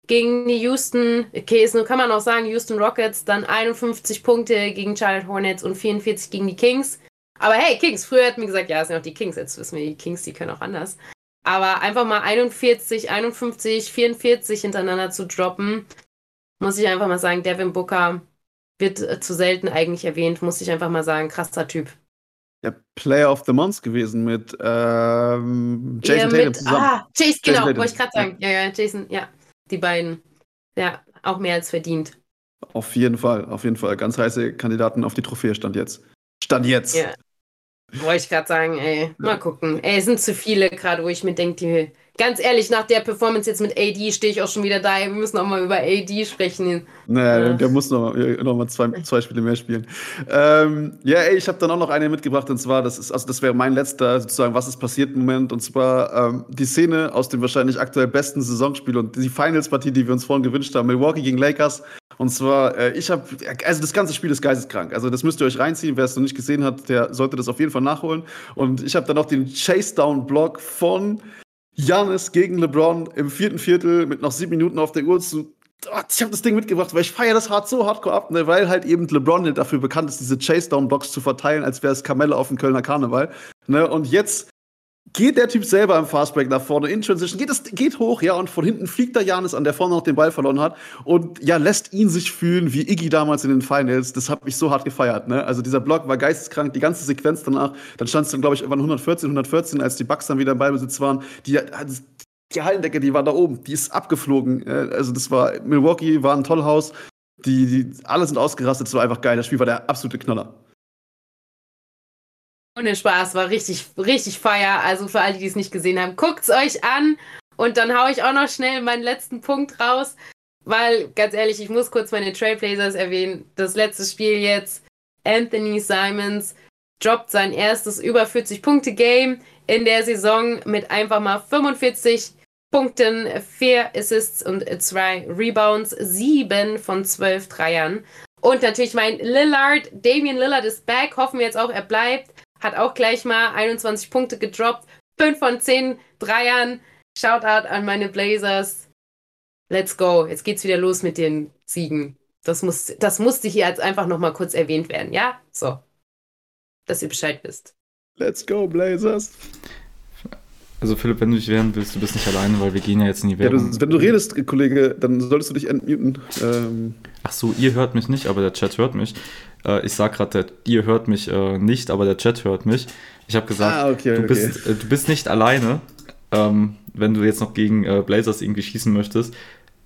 gegen die Houston, okay, ist nur kann man auch sagen, Houston Rockets, dann 51 Punkte gegen Charlotte Hornets und 44 gegen die Kings. Aber hey, Kings, früher hat mir gesagt, ja, es sind auch die Kings, jetzt wissen wir, die Kings, die können auch anders. Aber einfach mal 41, 51, 44 hintereinander zu droppen, muss ich einfach mal sagen, Devin Booker wird äh, zu selten eigentlich erwähnt, muss ich einfach mal sagen, krasser Typ. Der Player of the Month gewesen mit ähm, Jason Ja, Tatum mit, zusammen. ah, Jason, genau, Tatum. wollte ich gerade sagen. Ja, ja, Jason, ja, die beiden. Ja, auch mehr als verdient. Auf jeden Fall, auf jeden Fall. Ganz heiße Kandidaten auf die Trophäe stand jetzt. Stand jetzt. Ja. Wollte ich gerade sagen, ey, mal gucken. Ey, es sind zu viele gerade, wo ich mir denke, die, ganz ehrlich, nach der Performance jetzt mit AD stehe ich auch schon wieder da. Wir müssen auch mal über AD sprechen. Naja, Ja. der muss noch, mal- noch mal zwei, zwei Spiele mehr spielen. Ähm, ja, ey, ich habe dann auch noch eine mitgebracht und zwar, das ist, also das wäre mein letzter sozusagen, was ist passiert Moment und zwar ähm, die Szene aus dem wahrscheinlich aktuell besten Saisonspiel und die Finals-Partie, die wir uns vorhin gewünscht haben, Milwaukee gegen Lakers. Und zwar, äh, ich habe, also das ganze Spiel ist geisteskrank. Also das müsst ihr euch reinziehen. Wer es noch nicht gesehen hat, der sollte das auf jeden Fall nachholen. Und ich habe dann noch den Chase-Down-Block von Giannis gegen LeBron im vierten Viertel mit noch sieben Minuten auf der Uhr zu. Ah, Ich habe das Ding mitgebracht, weil ich feiere das hart so hardcore ab, ne, weil halt eben LeBron dafür bekannt ist, diese Chase-Down-Blocks zu verteilen, als wäre es Kamelle auf dem Kölner Karneval. Ne, und jetzt geht der Typ selber im Fastbreak nach vorne in Transition, geht, es, geht hoch, ja, und von hinten fliegt der Janis an, der vorne noch den Ball verloren hat und ja, lässt ihn sich fühlen wie Iggy damals in den Finals. Das hat mich so hart gefeiert, ne? Also dieser Block war geisteskrank, die ganze Sequenz danach, dann stand es dann, glaube ich, irgendwann 114, 114, als die Bucks dann wieder im Ballbesitz waren. Die, die Hallendecke, die war da oben, die ist abgeflogen. äh, Also das war, Milwaukee war ein Tollhaus. Die, die, alle sind ausgerastet, es war einfach geil. Das Spiel war der absolute Knaller. Ohne Spaß, war richtig, richtig feier. Also für alle, die es nicht gesehen haben, guckt's euch an. Und dann hau ich auch noch schnell meinen letzten Punkt raus. Weil, ganz ehrlich, ich muss kurz meine Trailblazers erwähnen. Das letzte Spiel jetzt. Anthony Simons droppt sein erstes über 40-Punkte-Game in der Saison mit einfach mal 45 Punkten, 4 Assists und 2 Rebounds, 7 von 12 Dreiern. Und natürlich mein Lillard, Damian Lillard ist back, hoffen wir jetzt auch, er bleibt. Hat auch gleich mal 21 Punkte gedroppt, 5 von 10 Dreiern. Shoutout an meine Blazers. Let's go. Jetzt geht's wieder los mit den Siegen. Das, muss, das musste hier jetzt einfach nochmal kurz erwähnt werden, ja? So. Dass ihr Bescheid wisst. Let's go, Blazers. Also Philipp, wenn du dich wehren willst, du bist nicht alleine, weil wir gehen ja jetzt in die Ja, Werbung. du, wenn du redest, Kollege, dann solltest du dich entmuten. Ähm, Ach so, ihr hört mich nicht, aber der Chat hört mich. Äh, ich sag gerade, ihr hört mich äh, nicht, aber der Chat hört mich. Ich habe gesagt, Ah, okay, du, okay. Bist, äh, du bist nicht alleine, ähm, wenn du jetzt noch gegen äh, Blazers irgendwie schießen möchtest.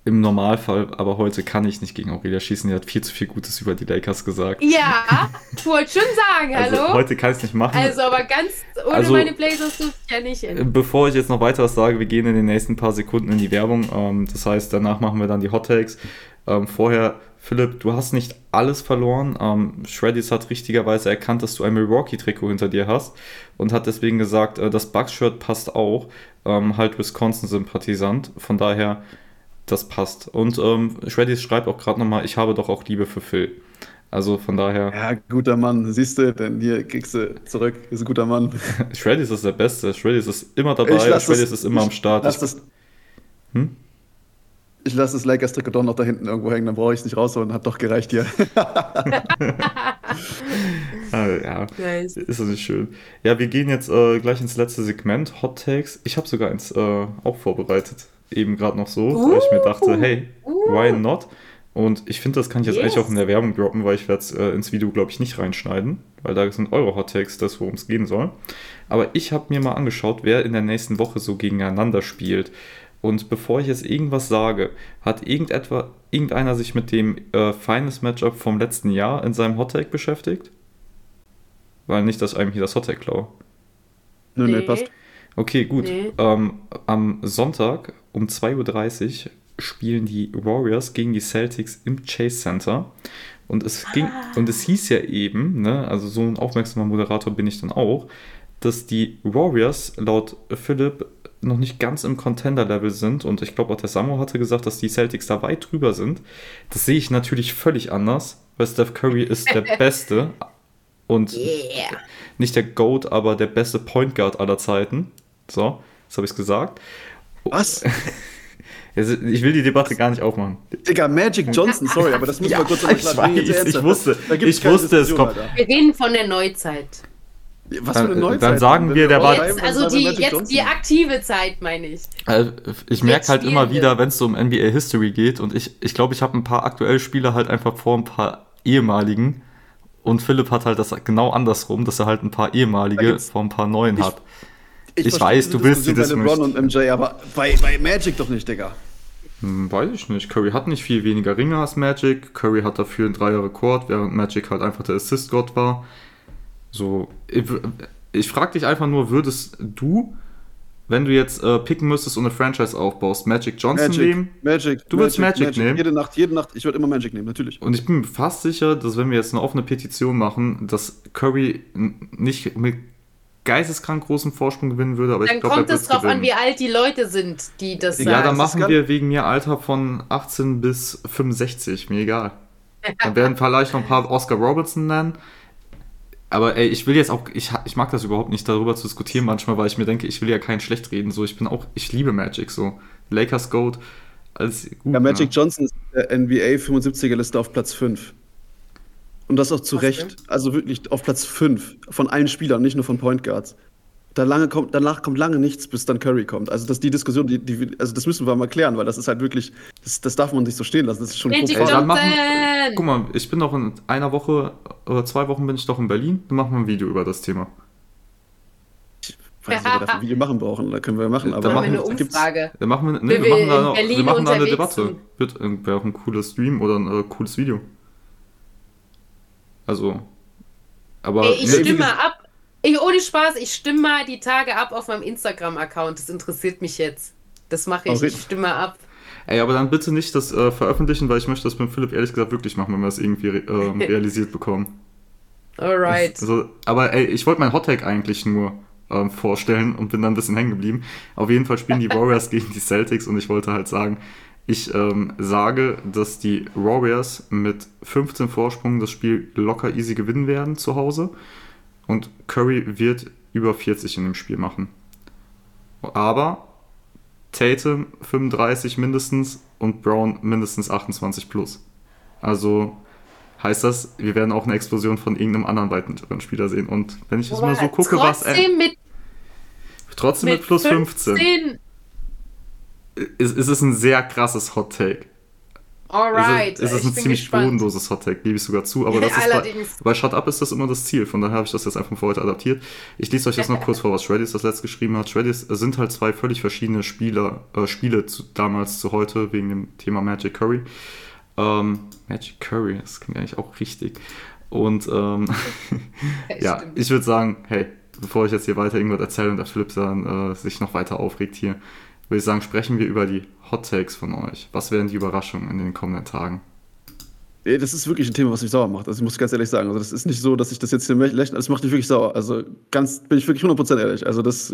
Im Normalfall, aber heute kann ich nicht gegen Aurelia schießen. Die hat viel zu viel Gutes über die Lakers gesagt. Ja, ich wollte schon sagen, Also hallo? heute kann ich es nicht machen. Also, aber ganz ohne Also- meine Blazers durfte ich ja nicht hin. Bevor ich jetzt noch weiter was sage, wir gehen in den nächsten paar Sekunden in die Werbung. Ähm, das heißt, danach machen wir dann die Hot Takes. Ähm, vorher, Philipp, du hast nicht alles verloren. Ähm, Shreddies hat richtigerweise erkannt, dass du ein Milwaukee-Trikot hinter dir hast und hat deswegen gesagt, äh, das Bucks-Shirt passt auch. Ähm, halt Wisconsin-Sympathisant. Von daher, das passt. Und ähm, Shreddies schreibt auch gerade nochmal, ich habe doch auch Liebe für Phil. Also von daher, ja, guter Mann, siehst du, denn hier kriegst du zurück. Ist ein guter Mann. Shreddies ist der Beste. Shreddies ist immer dabei. Shreddies ist immer am Start. Lass das, Hm? Ich lasse das Lakers-Trikot doch noch da hinten irgendwo hängen, dann brauche ich es nicht rausholen. Hat doch gereicht hier. Ah, ja. Nice. Ist das nicht schön? Ja, wir gehen jetzt äh, gleich ins letzte Segment, Hot Takes. Ich habe sogar eins äh, auch vorbereitet, eben gerade noch so, weil ich mir dachte, hey, Uh. why not? Und ich finde, das kann ich jetzt Yes. eigentlich auch in der Werbung droppen, weil ich werde es äh, ins Video, glaube ich, nicht reinschneiden, weil da sind eure Hot Takes, das, worum es gehen soll. Aber ich habe mir mal angeschaut, wer in der nächsten Woche so gegeneinander spielt. Und bevor ich jetzt irgendwas sage, hat irgendetwa, irgendeiner sich mit dem äh, Finals Matchup vom letzten Jahr in seinem Hot Take beschäftigt? Weil nicht, dass ich einem hier das Hot Take klaue. Nö, nö, Nee. passt. Okay, gut. Nee. Ähm, am Sonntag um 2.30 Uhr spielen die Warriors gegen die Celtics im Chase Center. Und es ging, und es hieß ja eben, ne, also so ein aufmerksamer Moderator bin ich dann auch, dass die Warriors laut Philipp noch nicht ganz im Contender-Level sind. Und ich glaube auch der Samo hatte gesagt, dass die Celtics da weit drüber sind. Das sehe ich natürlich völlig anders, weil Steph Curry ist der Beste und Yeah. nicht der GOAT, aber der beste Point Guard aller Zeiten. So, jetzt habe ich es gesagt. Was? Ich will die Debatte gar nicht aufmachen. Digga, Magic Johnson, sorry, aber das müssen wir kurz ich weiß, ich wusste, ich wusste, es kommt. Wir reden von der Neuzeit. Was für eine Dann- Neuzeit. dann sagen Wenn wir, der auch war- Jetzt, dann also die, jetzt die aktive Zeit, meine ich. Äh, ich merke halt immer wieder, wenn es so um NBA History geht und ich ich, glaube, ich habe ein paar aktuelle Spieler halt einfach vor ein paar ehemaligen und Philipp hat halt das genau andersrum, dass er halt ein paar ehemalige vor ein paar neuen Ich- hat. Ich, Ich weiß, du willst die Diskussion bei LeBron und MJ, aber bei, bei Magic doch nicht, Digga. Hm, weiß ich nicht. Curry hat nicht viel weniger Ringe als Magic. Curry hat dafür einen Dreier-Rekord, während Magic halt einfach der Assist-Gott war. So, ich, ich frage dich einfach nur, würdest du, wenn du jetzt äh, picken müsstest und eine Franchise aufbaust, Magic Johnson Magic, nehmen? Magic. Du würdest Magic nehmen? Jede Nacht, jede Nacht. Ich würde immer Magic nehmen, natürlich. Und ich bin mir fast sicher, dass wenn wir jetzt eine offene Petition machen, dass Curry nicht mit geisteskrank großem Vorsprung gewinnen würde, aber Dann ich glaube, kommt es drauf an, gewinnen. wie alt die Leute sind, die das Ja, sagen. Ja, dann machen wir wegen mir Alter von 18 bis 65, mir egal. Dann werden vielleicht noch ein paar Oscar Robertson nennen. Aber ey, ich will jetzt auch, ich, ich mag das überhaupt nicht, darüber zu diskutieren manchmal, weil ich mir denke, ich will ja keinen schlecht reden. So, ich bin auch, ich liebe Magic so. Lakers Goat, alles gut. Ja, Magic ne? Johnson ist in der NBA 75er-Liste auf Platz 5. Und das auch zu Was Recht. denn? Also wirklich auf Platz 5 von allen Spielern, nicht nur von Point Guards. Da lange kommt, danach kommt lange nichts, bis dann Curry kommt. Also das die Diskussion, die, die, also das müssen wir mal klären, weil das ist halt wirklich, das, das darf man nicht so stehen lassen. Das ist schon Magic Ey, grob. dann machen-! Guck mal, ich bin doch in einer Woche oder zwei Wochen bin ich doch in Berlin. Dann machen wir ein Video über das Thema. Ich weiß nicht, ob wir dafür ein Video machen brauchen. Da können wir machen. Aber Dann Machen wir eine Umfrage. Dann machen wir, nee, Wir wir machen da, noch, wir machen da eine Debatte. Wird äh, wäre auch ein cooles Stream oder ein äh, cooles Video. Also, aber Ey, ich nee, stimme ab. Ich, ohne Spaß, ich stimme mal die Tage ab auf meinem Instagram-Account. Das interessiert mich jetzt. Das mache ich. Oh, Ich stimme ab. Ey, aber dann bitte nicht das äh, veröffentlichen, weil ich möchte das mit Philipp ehrlich gesagt wirklich machen, wenn wir das irgendwie ähm, realisiert bekommen. Alright. So, aber ey, ich wollte mein Hottag eigentlich nur ähm, vorstellen und bin dann ein bisschen hängen geblieben. Auf jeden Fall spielen die Warriors gegen die Celtics und ich wollte halt sagen, ich ähm, sage, dass die Warriors mit 15 Vorsprung das Spiel locker easy gewinnen werden zu Hause und Curry wird über 40 in dem Spiel machen. Aber Tatum 35 mindestens und Brown mindestens 28 plus. Also heißt das, wir werden auch eine Explosion von irgendeinem anderen weiteren Spieler sehen. Und wenn ich jetzt mal so gucke, was trotzdem mit, trotzdem mit, mit plus 15, 15. ist, ist es ein sehr krasses Hot Take. Alright. Ist, es- ist es ich ein ziemlich gespannt. bodenloses Hot Take, gebe ich sogar zu. Aber das ist bei, bei Shut Up ist das immer das Ziel. Von daher habe ich das jetzt einfach für heute adaptiert. Ich lese euch jetzt noch kurz vor, was Shreddies das letzte geschrieben hat. Shreddies sind halt zwei völlig verschiedene Spieler, äh, Spiele zu, damals zu heute wegen dem Thema Magic Curry. Ähm, Magic Curry, das klingt eigentlich auch richtig. Und ähm, ja, ich würde sagen, hey, bevor ich jetzt hier weiter irgendwas erzähle und der Philipp dann äh, sich noch weiter aufregt hier, würde ich sagen, sprechen wir über die Hot Takes von euch. Was wären die Überraschungen in den kommenden Tagen? Das ist wirklich ein Thema, was mich sauer macht. Also ich muss ganz ehrlich sagen. Also das ist nicht so, dass ich das jetzt hier lächle. Das macht mich wirklich sauer. Also ganz, bin ich wirklich 100% ehrlich. Also das,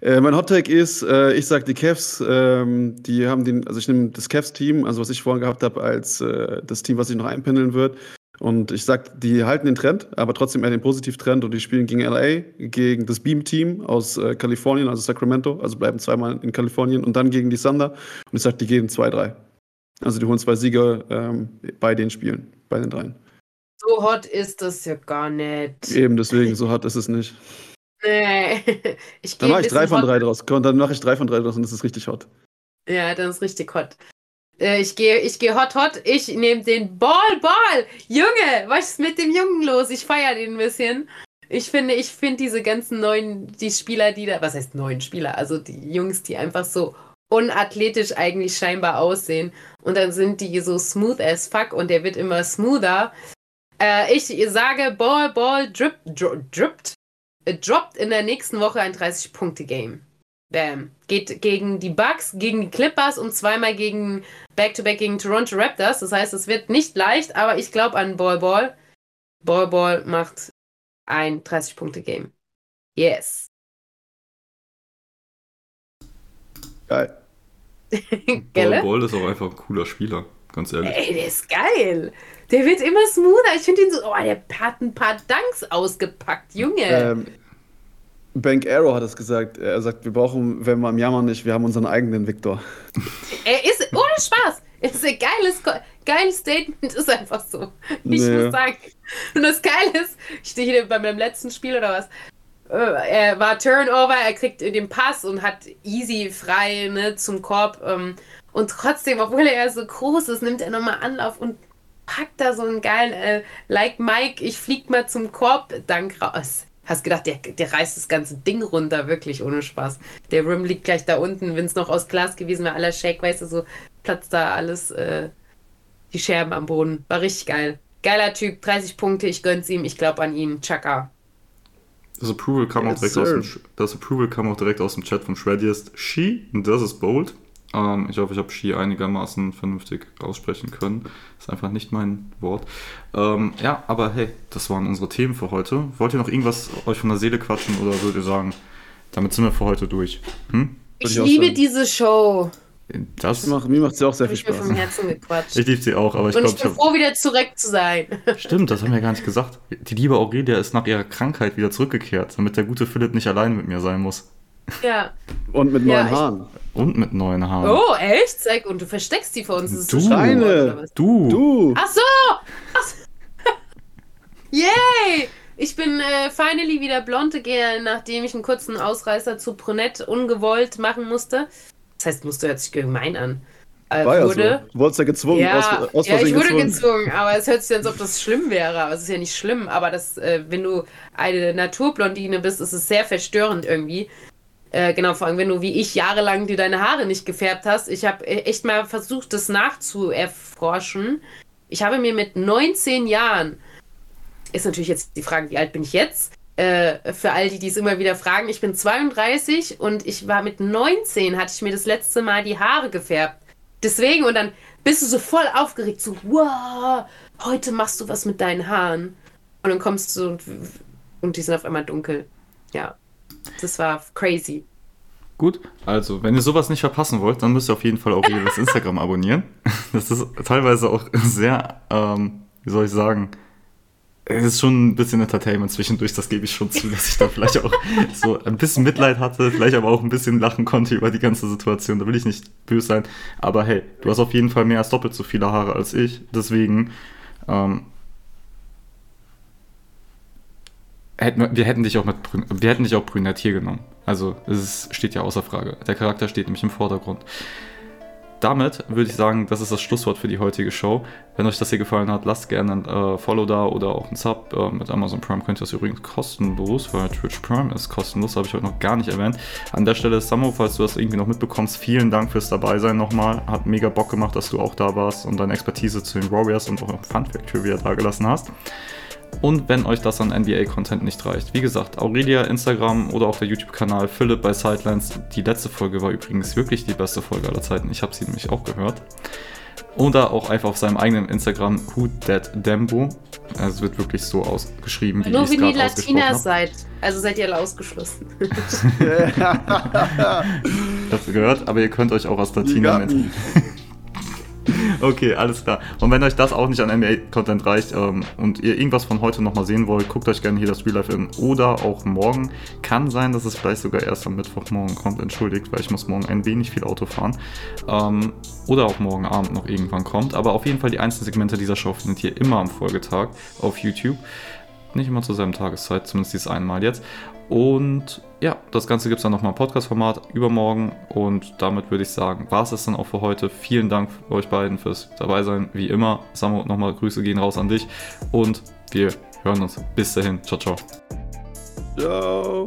äh, mein Hottake ist, äh, ich sag die Cavs, ähm, die haben den, also ich nehme das Cavs-Team, also was ich vorhin gehabt habe, als äh, das Team, was sich noch einpendeln wird. Und ich sag, die halten den Trend, aber trotzdem eher den Positivtrend und die spielen gegen LA, gegen das Beam-Team aus äh, Kalifornien, also Sacramento, also bleiben zweimal in Kalifornien und dann gegen die Thunder. Und ich sag, die gehen 2-3. Also die holen zwei Siege ähm, bei den Spielen, bei den dreien. So hot ist das ja gar nicht. Eben deswegen, so hart ist es nicht. Nee. Ich Dann mache ich drei von hot. drei draus. Und dann mache ich drei von drei draus und das ist richtig hot. Ja, dann ist richtig hot. Äh, Ich gehe ich geh hot hot. Ich nehme den Ball, Ball. Junge, was ist mit dem Jungen los? Ich feiere den ein bisschen. Ich finde, ich finde diese ganzen neuen, die Spieler, die da, was heißt neuen Spieler? Also die Jungs, die einfach so unathletisch eigentlich scheinbar aussehen. Und dann sind die so smooth as fuck und der wird immer smoother. Äh, ich sage, Ball, Ball, drip, dro, drippt, äh, droppt in der nächsten Woche ein 30-Punkte-Game. Bam. Geht gegen die Bucks, gegen die Clippers und zweimal gegen Back-to-Back gegen Toronto Raptors. Das heißt, es wird nicht leicht, aber ich glaube an Ball Ball. Ball Ball macht ein 30-Punkte-Game. Yes. Geil. Ball, Ball ist auch einfach ein cooler Spieler, ganz ehrlich. Ey, der ist geil. Der wird immer smoother. Ich finde ihn so, oh, der hat ein paar Dunks ausgepackt, Junge. Ähm, Bank Arrow hat es gesagt. Er sagt, wir brauchen, wenn wir am Jammern nicht, wir haben unseren eigenen Victor. Er ist, ohne Spaß, ist ein geiles, geiles Statement ist einfach so. Ich Nee. muss sagen. Und das Geile ist, ich stehe hier bei meinem letzten Spiel oder was. äh, Er war Turnover, er kriegt den Pass und hat easy frei ne, zum Korb. ähm, Und trotzdem, obwohl er so groß ist, nimmt er nochmal Anlauf und packt da so einen geilen, äh, like Mike, ich flieg mal zum Korb, Dank raus. Hast gedacht, der, der reißt das ganze Ding runter, wirklich ohne Spaß. Der Rim liegt gleich da unten. Wenn es noch aus Glas gewesen wäre, aller Shake, weißt du, so platzt da alles, äh, die Scherben am Boden. War richtig geil. Geiler Typ, 30 Punkte, ich gönn's ihm, ich glaube an ihn. Chaka. Das Approval kam, Yes, auch direkt sir. aus dem, das Approval kam auch direkt aus dem Chat von Shreddiest. She, das ist bold. Ähm, ich hoffe, ich habe She einigermaßen vernünftig aussprechen können. Ist einfach nicht mein Wort. Ähm, ja, aber hey, das waren unsere Themen für heute. Wollt ihr noch irgendwas euch von der Seele quatschen oder würdet ihr sagen, damit sind wir für heute durch? Hm? Ich ich liebe diese Show. Das, Mir macht, mir macht ja auch sehr Hab viel ich mir vom Spaß. Herzen gequatscht. ich liebe sie auch, aber ich Und glaube, ich ich bin habe froh, wieder zurück zu sein. Stimmt, das haben wir gar nicht gesagt. Die liebe Aurelia ist nach ihrer Krankheit wieder zurückgekehrt, damit der gute Philipp nicht alleine mit mir sein muss. ja. Und mit Ja, neuen ich- Haaren. Und mit neuen Haaren. Oh, echt? Zeig, und du versteckst die vor uns. Das ist Du. was? Du! Du! Ach so! Ach so. Yay! Ich bin äh, finally wieder blond again, nachdem ich einen kurzen Ausreißer zu Brunette ungewollt machen musste. Das heißt, musste hört sich gemein an. Äh, War ja so. wurde. Du wurdest ja gezwungen, Ja, aus, aus ja, ich wurde gezwungen. gezwungen, aber es hört sich an, als ob das schlimm wäre. Aber es ist ja nicht schlimm. Aber das, äh, wenn du eine Naturblondine bist, ist es sehr verstörend irgendwie. Äh, genau, vor allem wenn du wie ich jahrelang dir deine Haare nicht gefärbt hast. Ich habe äh, echt mal versucht, das nachzuerforschen. Ich habe mir mit 19 Jahren, ist natürlich jetzt die Frage, wie alt bin ich jetzt? Äh, für all die, die es immer wieder fragen, ich bin 32 und ich war mit 19, hatte ich mir das letzte Mal die Haare gefärbt. Deswegen, und dann bist du so voll aufgeregt, so, wow, heute machst du was mit deinen Haaren. Und dann kommst du und, und die sind auf einmal dunkel. Ja, das war crazy. Gut, also, wenn ihr sowas nicht verpassen wollt, dann müsst ihr auf jeden Fall Aurelias Instagram abonnieren. Das ist teilweise auch sehr, ähm, wie soll ich sagen, es ist schon ein bisschen Entertainment zwischendurch, das gebe ich schon zu, dass ich da vielleicht auch so ein bisschen Mitleid hatte, vielleicht aber auch ein bisschen lachen konnte über die ganze Situation. Da will ich nicht böse sein. Aber hey, du hast auf jeden Fall mehr als doppelt so viele Haare als ich. Deswegen, ähm, hätten wir, hätten dich auch mit wir hätten dich auch brünett hier genommen. Also es steht ja außer Frage. Der Charakter steht nämlich im Vordergrund. Damit würde ich sagen, das ist das Schlusswort für die heutige Show. Wenn euch das hier gefallen hat, lasst gerne ein äh, Follow da oder auch ein Sub. Äh, mit Amazon Prime könnt ihr das übrigens kostenlos, weil Twitch Prime ist kostenlos, habe ich heute noch gar nicht erwähnt. An der Stelle, Samo, falls du das irgendwie noch mitbekommst, vielen Dank fürs Dabeisein nochmal. Hat mega Bock gemacht, dass du auch da warst und deine Expertise zu den Warriors und auch Fun Fact Trivia da gelassen hast. Und wenn euch das an NBA-Content nicht reicht, wie gesagt, Aurelia, Instagram oder auch der YouTube-Kanal Philipp bei Sidelines. Die letzte Folge war übrigens wirklich die beste Folge aller Zeiten. Ich habe sie nämlich auch gehört. Oder auch einfach auf seinem eigenen Instagram, Who That Dembo. Also es wird wirklich so ausgeschrieben, wie Nur ich wie es die gerade ausgesprochen Latinas seid. Also seid ihr alle ausgeschlossen. Das gehört, aber ihr könnt euch auch als Latina nennen. Okay, alles klar. Und wenn euch das auch nicht an NBA-Content reicht ähm, und ihr irgendwas von heute nochmal sehen wollt, guckt euch gerne hier das Real Life in oder auch morgen. Kann sein, dass es vielleicht sogar erst am Mittwochmorgen kommt, entschuldigt, weil ich muss morgen ein wenig viel Auto fahren. Ähm, oder auch morgen Abend noch irgendwann kommt. Aber auf jeden Fall die einzelnen Segmente dieser Show findet ihr immer am Folgetag auf YouTube. Nicht immer zur selben Tageszeit, zumindest dieses einmal jetzt. Und ja, das Ganze gibt es dann nochmal im Podcast-Format übermorgen. Und damit würde ich sagen, war es das dann auch für heute. Vielen Dank euch beiden fürs Dabeisein, wie immer. Samo, nochmal Grüße gehen raus an dich. Und wir hören uns. Bis dahin. Ciao, ciao. Ciao.